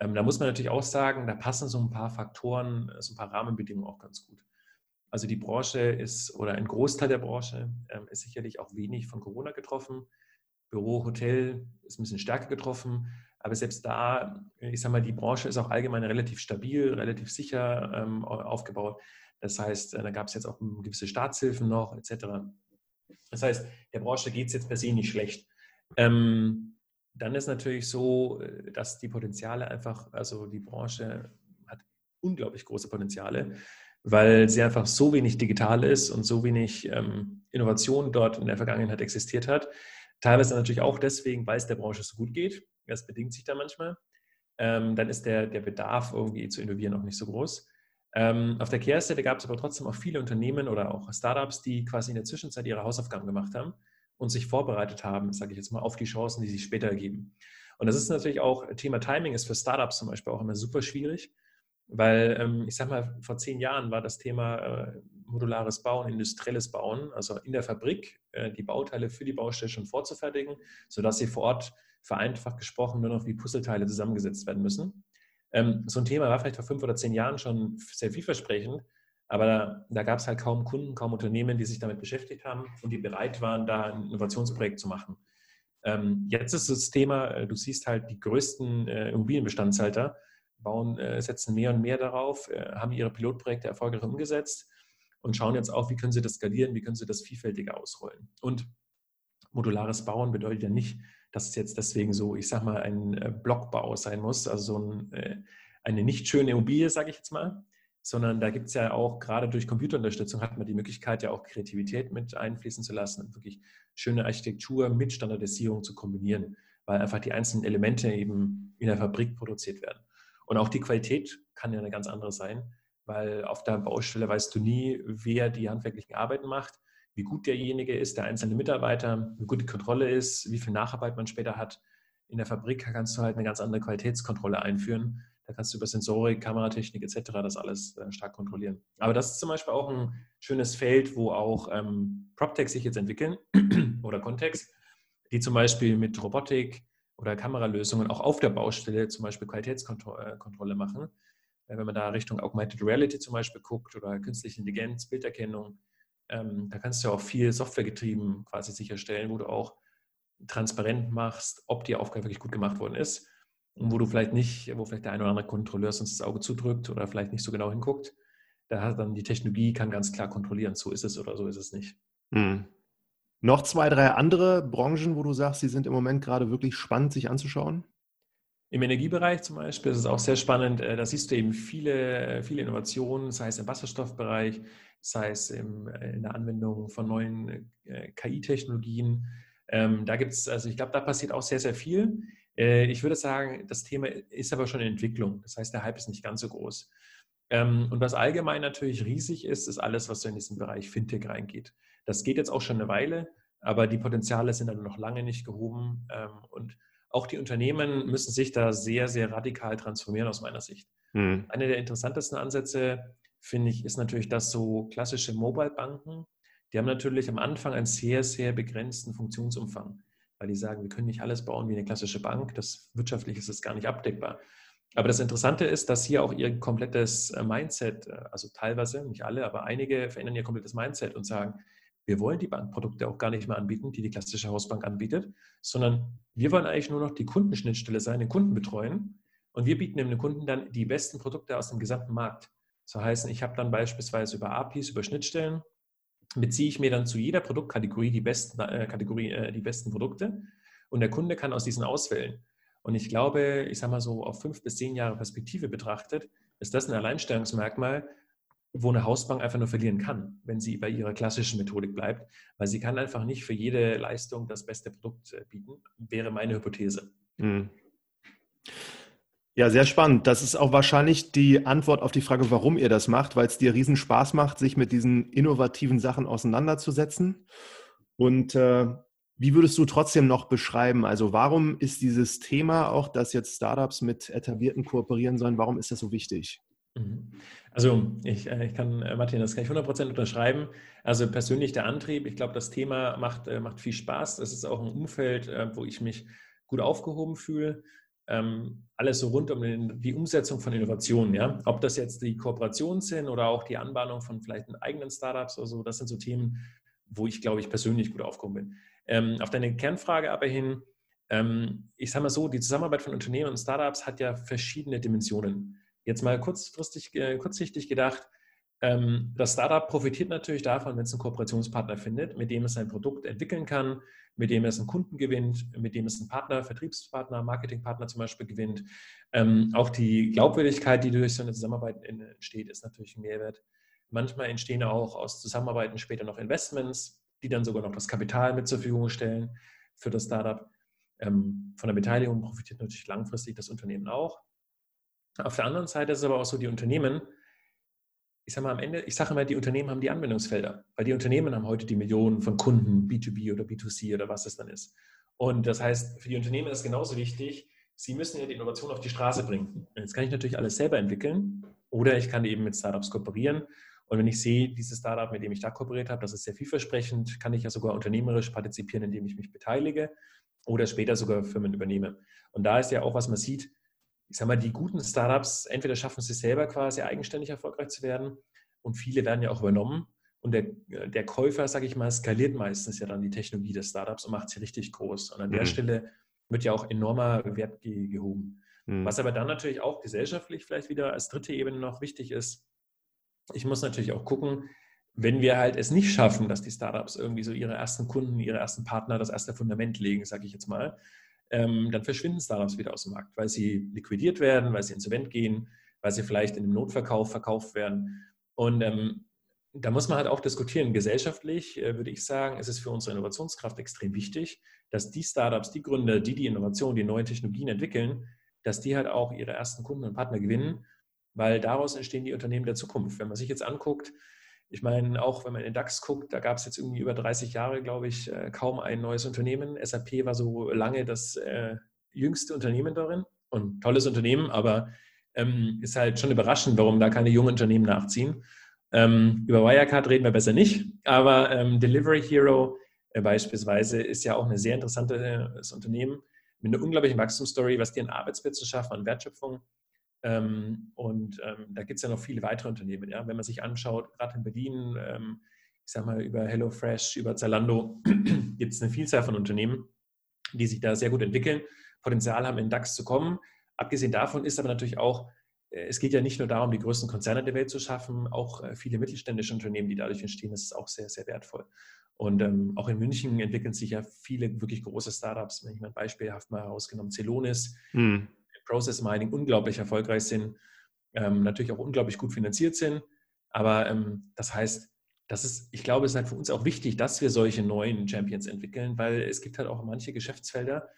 Ähm, da muss man natürlich auch sagen, da passen so ein paar Faktoren, so ein paar Rahmenbedingungen auch ganz gut. Also die Branche ist, oder ein Großteil der Branche ähm, ist sicherlich auch wenig von Corona getroffen. Büro, Hotel ist ein bisschen stärker getroffen. Aber selbst da, ich sage mal, die Branche ist auch allgemein relativ stabil, relativ sicher ähm, aufgebaut. Das heißt, äh, da gab es jetzt auch gewisse Staatshilfen noch, etc. Das heißt, der Branche geht es jetzt per se nicht schlecht. Ähm, dann ist natürlich so, äh, dass die Potenziale einfach, also die Branche hat unglaublich große Potenziale, weil sie einfach so wenig digital ist und so wenig ähm, Innovation dort in der Vergangenheit existiert hat. Teilweise natürlich auch deswegen, weil es der Branche so gut geht. Das bedingt sich da manchmal. Ähm, dann ist der, der Bedarf irgendwie zu innovieren auch nicht so groß. Ähm, auf der Kehrseite gab es aber trotzdem auch viele Unternehmen oder auch Startups, die quasi in der Zwischenzeit ihre Hausaufgaben gemacht haben und sich vorbereitet haben, sage ich jetzt mal, auf die Chancen, die sich später ergeben. Und das ist natürlich auch, Thema Timing ist für Startups zum Beispiel auch immer super schwierig, weil ähm, ich sage mal, vor zehn Jahren war das Thema äh, modulares Bauen, industrielles Bauen, also in der Fabrik äh, die Bauteile für die Baustelle schon vorzufertigen, sodass sie vor Ort vereinfacht gesprochen nur noch wie Puzzleteile zusammengesetzt werden müssen. Ähm, so ein Thema war vielleicht vor fünf oder zehn Jahren schon sehr vielversprechend, aber da, da gab es halt kaum Kunden, kaum Unternehmen, die sich damit beschäftigt haben und die bereit waren, da ein Innovationsprojekt zu machen. Ähm, jetzt ist das Thema, äh, du siehst halt die größten äh, Immobilienbestandshalter, bauen, setzen mehr und mehr darauf, haben ihre Pilotprojekte erfolgreich umgesetzt und schauen jetzt auch, wie können sie das skalieren, wie können sie das vielfältiger ausrollen. Und modulares Bauen bedeutet ja nicht, dass es jetzt deswegen so, ich sag mal, ein äh, Blockbau sein muss, also so ein, äh, eine nicht schöne Immobilie, sage ich jetzt mal, sondern da gibt es ja auch, gerade durch Computerunterstützung hat man die Möglichkeit, ja auch Kreativität mit einfließen zu lassen und wirklich schöne Architektur mit Standardisierung zu kombinieren, weil einfach die einzelnen Elemente eben in der Fabrik produziert werden. Und auch die Qualität kann ja eine ganz andere sein, weil auf der Baustelle weißt du nie, wer die handwerklichen Arbeiten macht, wie gut derjenige ist, der einzelne Mitarbeiter, wie gut die Kontrolle ist, wie viel Nacharbeit man später hat. In der Fabrik kannst du halt eine ganz andere Qualitätskontrolle einführen da kannst du über Sensorik, Kameratechnik etc. das alles äh, stark kontrollieren. Aber das ist zum Beispiel auch ein schönes Feld, wo auch ähm, PropTech sich jetzt entwickeln oder Kontext, die zum Beispiel mit Robotik oder Kameralösungen auch auf der Baustelle zum Beispiel Qualitätskontrolle äh, machen. Äh, wenn man da Richtung Augmented Reality zum Beispiel guckt oder künstliche Intelligenz, Bilderkennung, ähm, da kannst du auch viel softwaregetrieben quasi sicherstellen, wo du auch transparent machst, ob die Aufgabe wirklich gut gemacht worden ist wo du vielleicht nicht, wo vielleicht der ein oder andere Kontrolleur sonst das Auge zudrückt oder vielleicht nicht so genau hinguckt. Da hat dann die Technologie kann ganz klar kontrollieren, so ist es oder so ist es nicht. Hm. Noch zwei, drei andere Branchen, wo du sagst, die sind im Moment gerade wirklich spannend, sich anzuschauen? Im Energiebereich zum Beispiel ist es auch sehr spannend. Äh, da siehst du eben viele, viele Innovationen, sei es im Wasserstoffbereich, sei es im, äh, in der Anwendung von neuen äh, KI-Technologien. Ähm, da gibt es, also ich glaube, da passiert auch sehr, sehr viel. Äh, ich würde sagen, das Thema ist aber schon in Entwicklung. Das heißt, der Hype ist nicht ganz so groß. Ähm, und was allgemein natürlich riesig ist, ist alles, was so in diesen Bereich Fintech reingeht. Das geht jetzt auch schon eine Weile, aber die Potenziale sind dann noch lange nicht gehoben. Ähm, und auch die Unternehmen müssen sich da sehr, sehr radikal transformieren aus meiner Sicht. Mhm. Einer der interessantesten Ansätze, finde ich, ist natürlich, dass so klassische Mobile-Banken, die haben natürlich am Anfang einen sehr, sehr begrenzten Funktionsumfang weil die sagen, wir können nicht alles bauen wie eine klassische Bank. Das wirtschaftlich ist es gar nicht abdeckbar. Aber das Interessante ist, dass hier auch ihr komplettes äh, Mindset, äh, also teilweise, nicht alle, aber einige verändern ihr komplettes Mindset und sagen, wir wollen die Bankprodukte auch gar nicht mehr anbieten, die die klassische Hausbank anbietet, sondern wir wollen eigentlich nur noch die Kundenschnittstelle sein, den Kunden betreuen und wir bieten dem Kunden dann die besten Produkte aus dem gesamten Markt. So heißen, ich habe dann beispielsweise über APIs, über Schnittstellen beziehe ich mir dann zu jeder Produktkategorie die besten, äh, Kategorie, äh, die besten Produkte und der Kunde kann aus diesen auswählen. Und ich glaube, ich sage mal so auf fünf bis zehn Jahre Perspektive betrachtet, ist das ein Alleinstellungsmerkmal, wo eine Hausbank einfach nur verlieren kann, wenn sie bei ihrer klassischen Methodik bleibt, weil sie kann einfach nicht für jede Leistung das beste Produkt äh, bieten, wäre meine Hypothese. Mhm. Ja, sehr spannend. Das ist auch wahrscheinlich die Antwort auf die Frage, warum ihr das macht, weil es dir riesen Spaß macht, sich mit diesen innovativen Sachen auseinanderzusetzen. Und äh, wie würdest du trotzdem noch beschreiben, also warum ist dieses Thema auch, dass jetzt Startups mit etablierten kooperieren sollen, warum ist das so wichtig? Mhm. Also ich, äh, ich kann, äh, Martin, das kann ich 100% unterschreiben. Also persönlich der Antrieb, ich glaube, das Thema macht, äh, macht viel Spaß. Das ist auch ein Umfeld, wo ich mich gut aufgehoben fühle. Ähm, alles so rund um den, die Umsetzung von Innovationen, ja. Ob das jetzt die Kooperationen sind oder auch die Anbahnung von vielleicht eigenen Startups oder so, das sind so Themen, wo ich, glaube ich, persönlich gut aufgehoben bin. Ähm, auf deine Kernfrage aber hin, ähm, ich sage mal so, die Zusammenarbeit von Unternehmen und Startups hat ja verschiedene Dimensionen. Jetzt mal kurzfristig, äh, kurzsichtig gedacht, ähm, das Startup profitiert natürlich davon, wenn es einen Kooperationspartner findet, mit dem es sein Produkt entwickeln kann, mit dem es einen Kunden gewinnt, mit dem es einen Partner, Vertriebspartner, Marketingpartner zum Beispiel gewinnt. Ähm, auch die Glaubwürdigkeit, die durch so eine Zusammenarbeit entsteht, ist natürlich ein Mehrwert. Manchmal entstehen auch aus Zusammenarbeiten später noch Investments, die dann sogar noch das Kapital mit zur Verfügung stellen für das Startup. Ähm, von der Beteiligung profitiert natürlich langfristig das Unternehmen auch. Auf der anderen Seite ist es aber auch so, die Unternehmen, ich sage mal am Ende, ich sage immer, die Unternehmen haben die Anwendungsfelder, weil die Unternehmen haben heute die Millionen von Kunden, B2B oder B2C oder was es dann ist. Und das heißt, für die Unternehmen ist genauso wichtig, sie müssen ja die Innovation auf die Straße bringen. Jetzt kann ich natürlich alles selber entwickeln oder ich kann eben mit Startups kooperieren. Und wenn ich sehe, dieses Startup, mit dem ich da kooperiert habe, das ist sehr vielversprechend, kann ich ja sogar unternehmerisch partizipieren, indem ich mich beteilige oder später sogar Firmen übernehme. Und da ist ja auch, was man sieht, ich sage mal, die guten Startups, entweder schaffen sie selber quasi eigenständig erfolgreich zu werden und viele werden ja auch übernommen. Und der, der Käufer, sage ich mal, skaliert meistens ja dann die Technologie des Startups und macht sie richtig groß. Und an mhm. der Stelle wird ja auch enormer Wert ge gehoben. Mhm. Was aber dann natürlich auch gesellschaftlich vielleicht wieder als dritte Ebene noch wichtig ist, ich muss natürlich auch gucken, wenn wir halt es nicht schaffen, dass die Startups irgendwie so ihre ersten Kunden, ihre ersten Partner das erste Fundament legen, sage ich jetzt mal, ähm, dann verschwinden Startups wieder aus dem Markt, weil sie liquidiert werden, weil sie insolvent gehen, weil sie vielleicht in einem Notverkauf verkauft werden. Und ähm, da muss man halt auch diskutieren. Gesellschaftlich äh, würde ich sagen, ist es für unsere Innovationskraft extrem wichtig, dass die Startups, die Gründer, die die Innovation, die neuen Technologien entwickeln, dass die halt auch ihre ersten Kunden und Partner gewinnen, weil daraus entstehen die Unternehmen der Zukunft. Wenn man sich jetzt anguckt, ich meine, auch wenn man in den DAX guckt, da gab es jetzt irgendwie über 30 Jahre, glaube ich, äh, kaum ein neues Unternehmen. SAP war so lange das äh, jüngste Unternehmen darin und tolles Unternehmen, aber ähm, ist halt schon überraschend, warum da keine jungen Unternehmen nachziehen. Ähm, über Wirecard reden wir besser nicht, aber ähm, Delivery Hero äh, beispielsweise ist ja auch ein sehr interessantes Unternehmen mit einer unglaublichen Wachstumsstory, was die an Arbeitsplätzen schaffen, an Wertschöpfung ähm, und ähm, da gibt es ja noch viele weitere Unternehmen. Ja? Wenn man sich anschaut, gerade in Berlin, ähm, ich sage mal über HelloFresh, über Zalando, gibt es eine Vielzahl von Unternehmen, die sich da sehr gut entwickeln, Potenzial haben, in DAX zu kommen. Abgesehen davon ist aber natürlich auch, äh, es geht ja nicht nur darum, die größten Konzerne der Welt zu schaffen, auch äh, viele mittelständische Unternehmen, die dadurch entstehen, das ist auch sehr, sehr wertvoll. Und ähm, auch in München entwickeln sich ja viele wirklich große Startups. Wenn ich mal beispielhaft mal herausgenommen, Celonis, hm. Process Mining unglaublich erfolgreich sind, ähm, natürlich auch unglaublich gut finanziert sind. Aber ähm, das heißt, das ist, ich glaube, es ist halt für uns auch wichtig, dass wir solche neuen Champions entwickeln, weil es gibt halt auch manche Geschäftsfelder,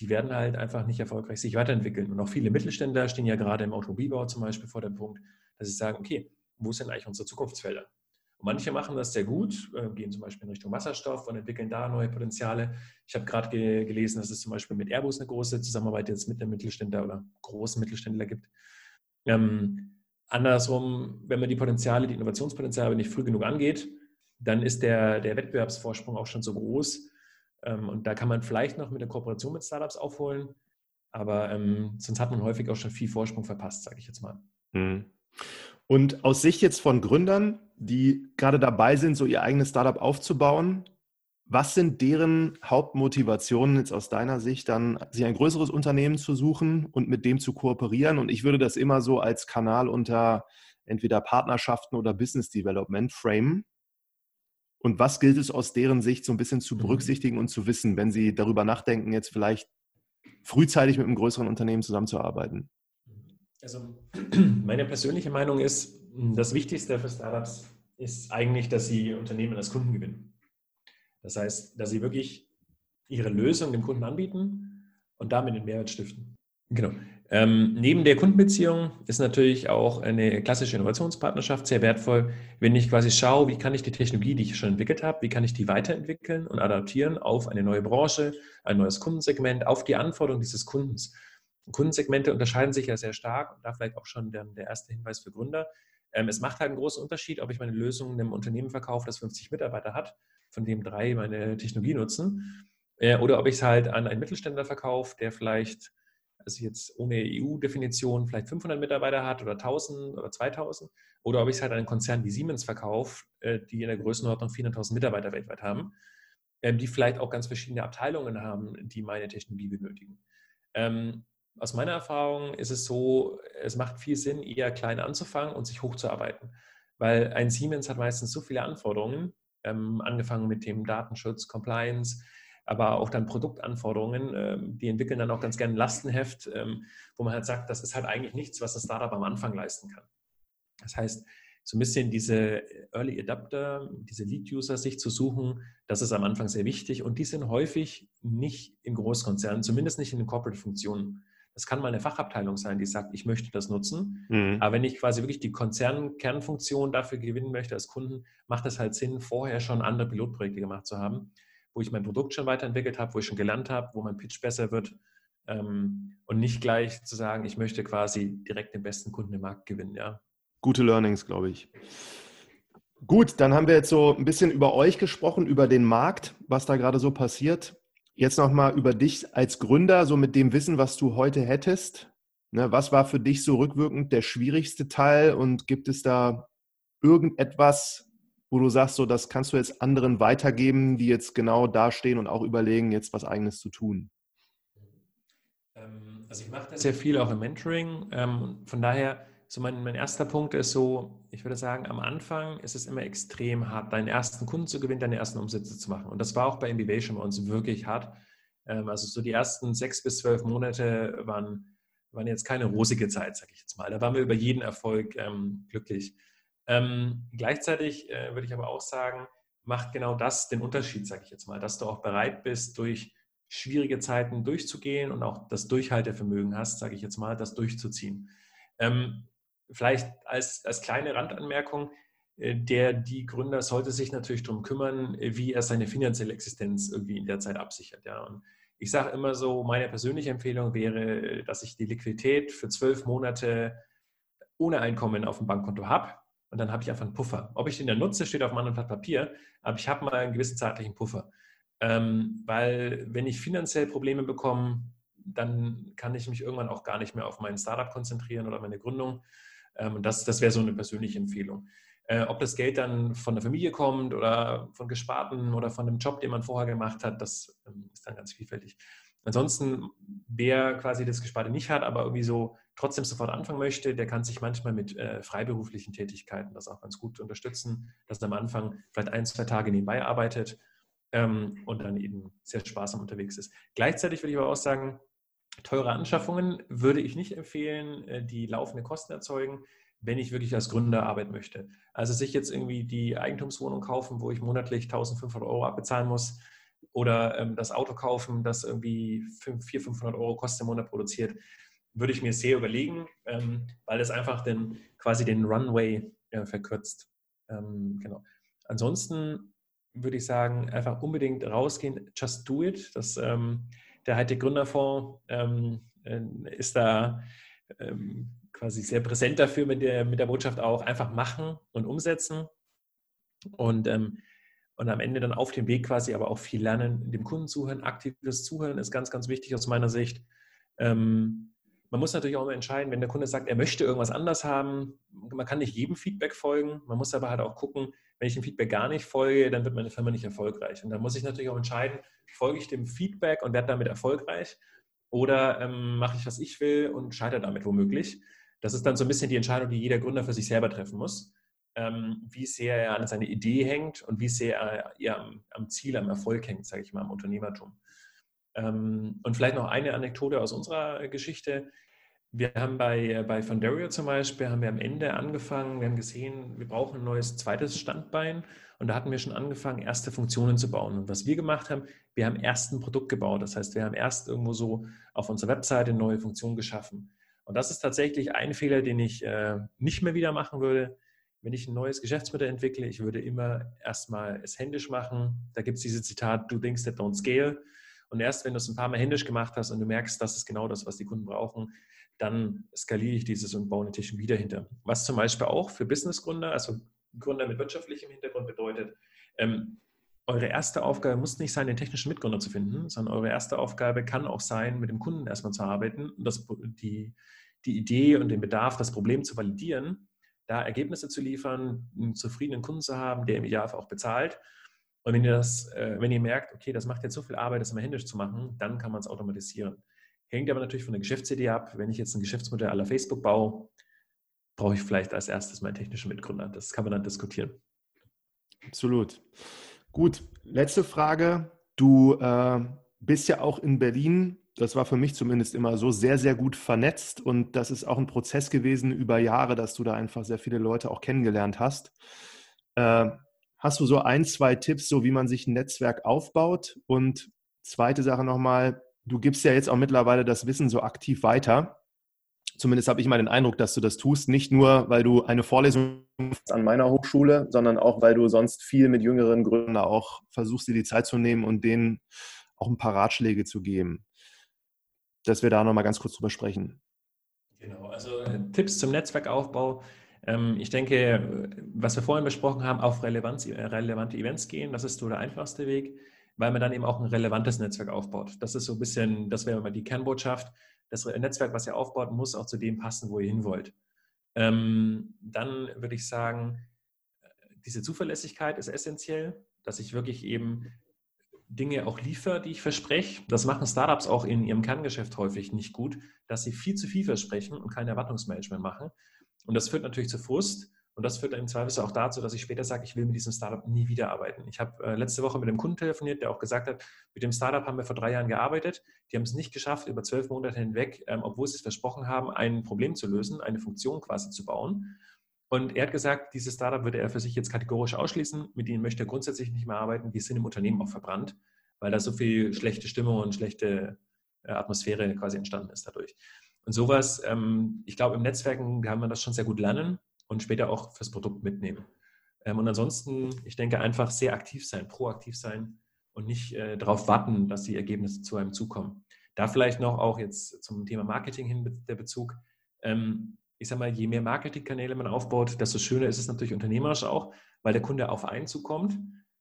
die werden halt einfach nicht erfolgreich sich weiterentwickeln. Und auch viele Mittelständler stehen ja gerade im Automobilbau zum Beispiel vor dem Punkt, dass sie sagen, okay, wo sind eigentlich unsere Zukunftsfelder? Manche machen das sehr gut, äh, gehen zum Beispiel in Richtung Wasserstoff und entwickeln da neue Potenziale. Ich habe gerade ge gelesen, dass es zum Beispiel mit Airbus eine große Zusammenarbeit jetzt mit einem Mittelständler oder großen Mittelständler gibt. Ähm, andersrum, wenn man die Potenziale, die Innovationspotenziale nicht früh genug angeht, dann ist der, der Wettbewerbsvorsprung auch schon so groß. Ähm, und da kann man vielleicht noch mit der Kooperation mit Startups aufholen, aber ähm, sonst hat man häufig auch schon viel Vorsprung verpasst, sage ich jetzt mal. Mhm. Und aus Sicht jetzt von Gründern, die gerade dabei sind, so ihr eigenes Startup aufzubauen, was sind deren Hauptmotivationen jetzt aus deiner Sicht, dann sich ein größeres Unternehmen zu suchen und mit dem zu kooperieren? Und ich würde das immer so als Kanal unter entweder Partnerschaften oder Business Development framen. Und was gilt es aus deren Sicht so ein bisschen zu mhm. berücksichtigen und zu wissen, wenn sie darüber nachdenken, jetzt vielleicht frühzeitig mit einem größeren Unternehmen zusammenzuarbeiten? Also meine persönliche Meinung ist, das Wichtigste für Startups ist eigentlich, dass sie Unternehmen als Kunden gewinnen. Das heißt, dass sie wirklich ihre Lösung dem Kunden anbieten und damit den Mehrwert stiften. Genau. Ähm, neben der Kundenbeziehung ist natürlich auch eine klassische Innovationspartnerschaft sehr wertvoll, wenn ich quasi schaue, wie kann ich die Technologie, die ich schon entwickelt habe, wie kann ich die weiterentwickeln und adaptieren auf eine neue Branche, ein neues Kundensegment, auf die Anforderungen dieses Kundens. Kundensegmente unterscheiden sich ja sehr stark und da vielleicht auch schon der, der erste Hinweis für Gründer. Ähm, es macht halt einen großen Unterschied, ob ich meine Lösung einem Unternehmen verkaufe, das 50 Mitarbeiter hat, von dem drei meine Technologie nutzen, äh, oder ob ich es halt an einen Mittelständler verkaufe, der vielleicht also jetzt ohne EU-Definition vielleicht 500 Mitarbeiter hat oder 1000 oder 2000, oder ob ich es halt an einen Konzern wie Siemens verkaufe, äh, die in der Größenordnung 400.000 Mitarbeiter weltweit haben, ähm, die vielleicht auch ganz verschiedene Abteilungen haben, die meine Technologie benötigen. Ähm, aus meiner Erfahrung ist es so, es macht viel Sinn, eher klein anzufangen und sich hochzuarbeiten, weil ein Siemens hat meistens so viele Anforderungen, ähm, angefangen mit dem Datenschutz, Compliance, aber auch dann Produktanforderungen. Ähm, die entwickeln dann auch ganz gerne ein Lastenheft, ähm, wo man halt sagt, das ist halt eigentlich nichts, was ein Startup am Anfang leisten kann. Das heißt, so ein bisschen diese Early Adapter, diese Lead-User sich zu suchen, das ist am Anfang sehr wichtig und die sind häufig nicht im Großkonzern, zumindest nicht in den Corporate-Funktionen. Das kann mal eine Fachabteilung sein, die sagt, ich möchte das nutzen. Mhm. Aber wenn ich quasi wirklich die Konzernkernfunktion dafür gewinnen möchte als Kunden, macht es halt Sinn, vorher schon andere Pilotprojekte gemacht zu haben wo ich mein Produkt schon weiterentwickelt habe, wo ich schon gelernt habe, wo mein Pitch besser wird ähm, und nicht gleich zu sagen, ich möchte quasi direkt den besten Kunden im Markt gewinnen. Ja. Gute Learnings, glaube ich. Gut, dann haben wir jetzt so ein bisschen über euch gesprochen, über den Markt, was da gerade so passiert. Jetzt nochmal über dich als Gründer, so mit dem Wissen, was du heute hättest. Ne, was war für dich so rückwirkend der schwierigste Teil und gibt es da irgendetwas, wo du sagst, so das kannst du jetzt anderen weitergeben, die jetzt genau dastehen und auch überlegen, jetzt was eigenes zu tun? Ähm, also ich mache das sehr viel auch im Mentoring. Ähm, von daher, so mein, mein erster Punkt ist so, ich würde sagen, am Anfang ist es immer extrem hart, deinen ersten Kunden zu gewinnen, deine ersten Umsätze zu machen. Und das war auch bei Innovation bei uns wirklich hart. Ähm, also so die ersten sechs bis zwölf Monate waren, waren jetzt keine rosige Zeit, sage ich jetzt mal. Da waren wir über jeden Erfolg ähm, glücklich. Ähm, gleichzeitig äh, würde ich aber auch sagen, macht genau das den Unterschied, sage ich jetzt mal, dass du auch bereit bist, durch schwierige Zeiten durchzugehen und auch das Durchhaltevermögen hast, sage ich jetzt mal, das durchzuziehen. Ähm, vielleicht als, als kleine Randanmerkung, äh, der die Gründer sollte sich natürlich darum kümmern, wie er seine finanzielle Existenz irgendwie in der Zeit absichert. Ja. Und ich sage immer so, meine persönliche Empfehlung wäre, dass ich die Liquidität für zwölf Monate ohne Einkommen auf dem Bankkonto habe und dann habe ich einfach einen Puffer. Ob ich den dann nutze, steht auf einem anderen Blatt Papier, aber ich habe mal einen gewissen zeitlichen Puffer. Ähm, weil wenn ich finanziell Probleme bekomme, dann kann ich mich irgendwann auch gar nicht mehr auf mein Startup konzentrieren oder meine Gründung. Ähm, das das wäre so eine persönliche Empfehlung. Äh, ob das Geld dann von der Familie kommt oder von Gesparten oder von dem Job, den man vorher gemacht hat, das ähm, ist dann ganz vielfältig. Ansonsten, wer quasi das Gesparte nicht hat, aber irgendwie so trotzdem sofort anfangen möchte, der kann sich manchmal mit äh, freiberuflichen Tätigkeiten das auch ganz gut unterstützen, dass er am Anfang vielleicht ein, zwei Tage nebenbei arbeitet ähm, und dann eben sehr sparsam unterwegs ist. Gleichzeitig würde ich aber auch sagen, teure Anschaffungen würde ich nicht empfehlen, äh, die laufende Kosten erzeugen, wenn ich wirklich als Gründer arbeiten möchte. Also sich jetzt irgendwie die Eigentumswohnung kaufen, wo ich monatlich 1500 Euro abbezahlen muss, oder ähm, das Auto kaufen, das irgendwie 500, 500 Euro kostet im Monat produziert, würde ich mir sehr überlegen, ähm, weil es einfach den, quasi den Runway äh, verkürzt. Ähm, genau. Ansonsten würde ich sagen, einfach unbedingt rausgehen, just do it. Das, ähm, der Hightech Gründerfonds ähm, äh, ist da ähm, quasi sehr präsent dafür mit der, mit der Botschaft auch, einfach machen und umsetzen. Und ähm, und am Ende dann auf dem Weg quasi aber auch viel lernen, dem Kunden zuhören. Aktives Zuhören ist ganz, ganz wichtig aus meiner Sicht. Ähm, man muss natürlich auch entscheiden, wenn der Kunde sagt, er möchte irgendwas anders haben. Man kann nicht jedem Feedback folgen. Man muss aber halt auch gucken, wenn ich dem Feedback gar nicht folge, dann wird meine Firma nicht erfolgreich. Und da muss ich natürlich auch entscheiden, folge ich dem Feedback und werde damit erfolgreich oder ähm, mache ich, was ich will und scheitere damit womöglich. Das ist dann so ein bisschen die Entscheidung, die jeder Gründer für sich selber treffen muss ähm, wie sehr er an seiner Idee hängt und wie sehr er am, am Ziel, am Erfolg hängt, sage ich mal, am Unternehmertum. Ähm, und vielleicht noch eine Anekdote aus unserer Geschichte. Wir haben bei, bei Fondario zum Beispiel, haben wir am Ende angefangen, wir haben gesehen, wir brauchen ein neues zweites Standbein und da hatten wir schon angefangen, erste Funktionen zu bauen. Und was wir gemacht haben, wir haben erst ein Produkt gebaut. Das heißt, wir haben erst irgendwo so auf unserer Webseite neue Funktionen geschaffen. Und das ist tatsächlich ein Fehler, den ich äh, nicht mehr wieder machen würde. Wenn ich ein neues Geschäftsmodell entwickle, ich würde immer erstmal es händisch machen. Da gibt es dieses Zitat, do things that don't scale. Und erst wenn du es ein paar Mal händisch gemacht hast und du merkst, das ist genau das, was die Kunden brauchen, dann skaliere ich dieses und baue eine Technik wieder hinter. Was zum Beispiel auch für Businessgründer, also Gründer mit wirtschaftlichem Hintergrund bedeutet, ähm, eure erste Aufgabe muss nicht sein, den technischen Mitgründer zu finden, sondern eure erste Aufgabe kann auch sein, mit dem Kunden erstmal zu arbeiten und das, die, die Idee und den Bedarf, das Problem zu validieren, da Ergebnisse zu liefern, einen zufriedenen Kunden zu haben, der im Idealfall auch bezahlt. Und wenn ihr das, äh, wenn ihr merkt, okay, das macht jetzt so viel Arbeit, das immer händisch zu machen, dann kann man es automatisieren. Hängt aber natürlich von der Geschäftsidee ab. Wenn ich jetzt ein Geschäftsmodell aller Facebook baue, brauche ich vielleicht als erstes meinen technischen Mitgründer. Das kann man dann diskutieren. Absolut. Gut, letzte Frage. Du äh, bist ja auch in Berlin, das war für mich zumindest immer so, sehr, sehr gut vernetzt und das ist auch ein Prozess gewesen über Jahre, dass du da einfach sehr viele Leute auch kennengelernt hast. Äh, hast du so ein, zwei Tipps, so wie man sich ein Netzwerk aufbaut? Und zweite Sache nochmal, du gibst ja jetzt auch mittlerweile das Wissen so aktiv weiter. Zumindest habe ich mal den Eindruck, dass du das tust, nicht nur, weil du eine Vorlesung an meiner Hochschule, sondern auch, weil du sonst viel mit jüngeren Gründern auch versuchst, dir die Zeit zu nehmen und denen auch ein paar Ratschläge zu geben. Dass wir da nochmal ganz kurz drüber sprechen. Genau, also äh, Tipps zum Netzwerkaufbau. Ähm, ich denke, was wir vorhin besprochen haben, auf äh, relevante Events gehen, das ist so der einfachste Weg weil man dann eben auch ein relevantes Netzwerk aufbaut. Das ist so ein bisschen, das wäre mal die Kernbotschaft. Das Netzwerk, was ihr aufbaut, muss auch zu dem passen, wo ihr hin wollt. Ähm, dann würde ich sagen, diese Zuverlässigkeit ist essentiell, dass ich wirklich eben Dinge auch liefere, die ich verspreche. Das machen Startups auch in ihrem Kerngeschäft häufig nicht gut, dass sie viel zu viel versprechen und kein Erwartungsmanagement machen. Und das führt natürlich zu Frust und das führt dann im Zweifel auch dazu, dass ich später sage, ich will mit diesem Startup nie wieder arbeiten. Ich habe äh, letzte Woche mit einem Kunden telefoniert, der auch gesagt hat, mit dem Startup haben wir vor drei Jahren gearbeitet. Die haben es nicht geschafft, über zwölf Monate hinweg, ähm, obwohl sie es versprochen haben, ein Problem zu lösen, eine Funktion quasi zu bauen. Und er hat gesagt, dieses Startup würde er für sich jetzt kategorisch ausschließen. Mit ihnen möchte er grundsätzlich nicht mehr arbeiten. Die sind im Unternehmen auch verbrannt, weil da so viel schlechte Stimmung und schlechte äh, Atmosphäre quasi entstanden ist dadurch. Und sowas, ähm, ich glaube, im Netzwerken kann man das schon sehr gut lernen und später auch fürs Produkt mitnehmen. Ähm, und ansonsten, ich denke, einfach sehr aktiv sein, proaktiv sein und nicht äh, darauf warten, dass die Ergebnisse zu einem zukommen. Da vielleicht noch auch jetzt zum Thema Marketing hin der Bezug. Ähm, ich sage mal, je mehr Marketingkanäle man aufbaut, desto schöner ist es natürlich unternehmerisch auch, weil der Kunde auf einen zukommt.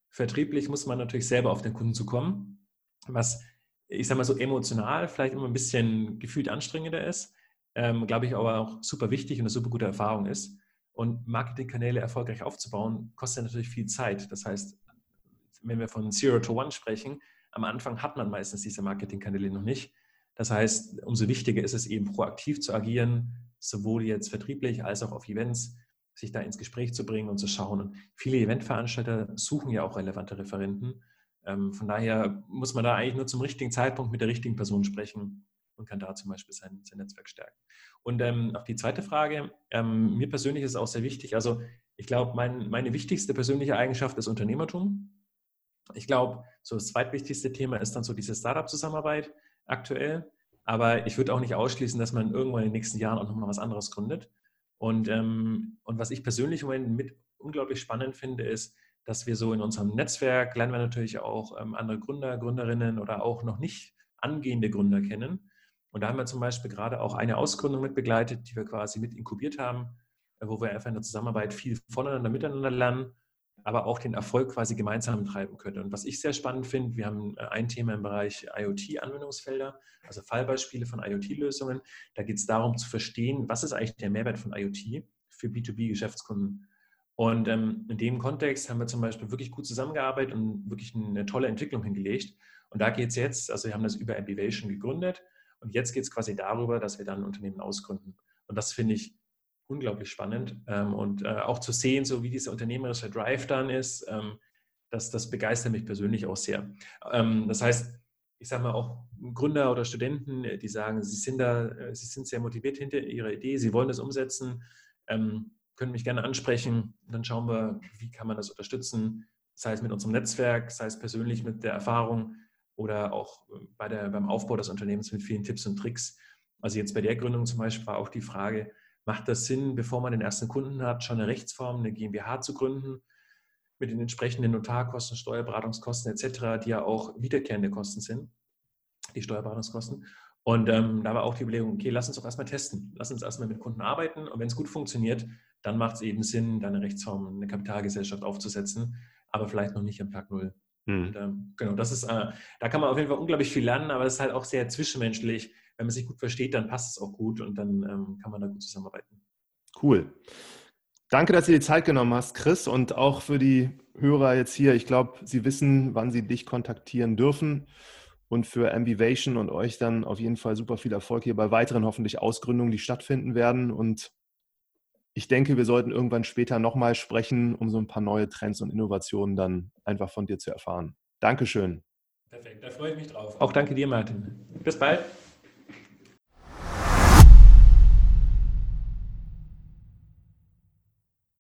Vertrieblich muss man natürlich selber auf den Kunden zukommen, was ich sage mal so emotional vielleicht immer ein bisschen gefühlt anstrengender ist, ähm, glaube ich aber auch super wichtig und eine super gute Erfahrung ist. Und Marketingkanäle erfolgreich aufzubauen, kostet natürlich viel Zeit. Das heißt, wenn wir von Zero to One sprechen, am Anfang hat man meistens diese Marketingkanäle noch nicht. Das heißt, umso wichtiger ist es eben proaktiv zu agieren, sowohl jetzt vertrieblich als auch auf Events, sich da ins Gespräch zu bringen und zu schauen. Und viele Eventveranstalter suchen ja auch relevante Referenten. Ähm, von daher muss man da eigentlich nur zum richtigen Zeitpunkt mit der richtigen Person sprechen und kann da zum Beispiel sein, sein Netzwerk stärken. Und ähm, auch die zweite Frage, ähm, mir persönlich ist es auch sehr wichtig, also ich glaube, mein, meine wichtigste persönliche Eigenschaft ist Unternehmertum. Ich glaube, so das zweitwichtigste Thema ist dann so diese Startup-Zusammenarbeit aktuell. Aber ich würde auch nicht ausschließen, dass man irgendwann in den nächsten Jahren auch nochmal was anderes gründet. Und, ähm, und was ich persönlich im Moment mit unglaublich spannend finde, ist, dass wir so in unserem Netzwerk lernen wir natürlich auch ähm, andere Gründer, Gründerinnen oder auch noch nicht angehende Gründer kennen. Und da haben wir zum Beispiel gerade auch eine Ausgründung mit begleitet, die wir quasi mit inkubiert haben, äh, wo wir einfach in der Zusammenarbeit viel voneinander, miteinander lernen, aber auch den Erfolg quasi gemeinsam treiben können. Und was ich sehr spannend finde, wir haben äh, ein Thema im Bereich IoT-Anwendungsfelder, also Fallbeispiele von IoT-Lösungen. Da geht es darum zu verstehen, was ist eigentlich der Mehrwert von IoT für B2B-Geschäftskunden. Und ähm, in dem Kontext haben wir zum Beispiel wirklich gut zusammengearbeitet und wirklich eine tolle Entwicklung hingelegt. Und da geht es jetzt, also wir haben das über Ambivation gegründet und jetzt geht es quasi darüber, dass wir dann ein Unternehmen ausgründen. Und das finde ich unglaublich spannend. Ähm, und äh, auch zu sehen, so wie dieser unternehmerische Drive dann ist, ähm, das, das begeistert mich persönlich auch sehr. Ähm, das heißt, ich sage mal auch Gründer oder Studenten, die sagen, sie sind da, sie sind sehr motiviert hinter ihrer Idee, sie wollen das umsetzen, ähm, können mich gerne ansprechen. Dann schauen wir, wie kann man das unterstützen, sei es mit unserem Netzwerk, sei es persönlich mit der Erfahrung oder auch bei der, beim Aufbau des Unternehmens mit vielen Tipps und Tricks. Also jetzt bei der Gründung zum Beispiel war auch die Frage, macht das Sinn, bevor man den ersten Kunden hat, schon eine Rechtsform, eine GmbH zu gründen? mit den entsprechenden Notarkosten, Steuerberatungskosten etc., die ja auch wiederkehrende Kosten sind, die Steuerberatungskosten. Und ähm, da war auch die Überlegung, okay, lass uns doch erstmal testen. Lass uns erstmal mit Kunden arbeiten und wenn es gut funktioniert, dann macht es eben Sinn, da eine Rechtsform, eine Kapitalgesellschaft aufzusetzen, aber vielleicht noch nicht am Tag Null. Mhm. Und, ähm, genau, das ist, äh, da kann man auf jeden Fall unglaublich viel lernen, aber es ist halt auch sehr zwischenmenschlich. Wenn man sich gut versteht, dann passt es auch gut und dann ähm, kann man da gut zusammenarbeiten. Cool. Danke, dass du dir die Zeit genommen hast, Chris, und auch für die Hörer jetzt hier. Ich glaube, sie wissen, wann sie dich kontaktieren dürfen. Und für Ambivation und euch dann auf jeden Fall super viel Erfolg hier bei weiteren hoffentlich Ausgründungen, die stattfinden werden. Und ich denke, wir sollten irgendwann später nochmal sprechen, um so ein paar neue Trends und Innovationen dann einfach von dir zu erfahren. Dankeschön. Perfekt, da freue ich mich drauf. Auch danke dir, Martin. Bis bald.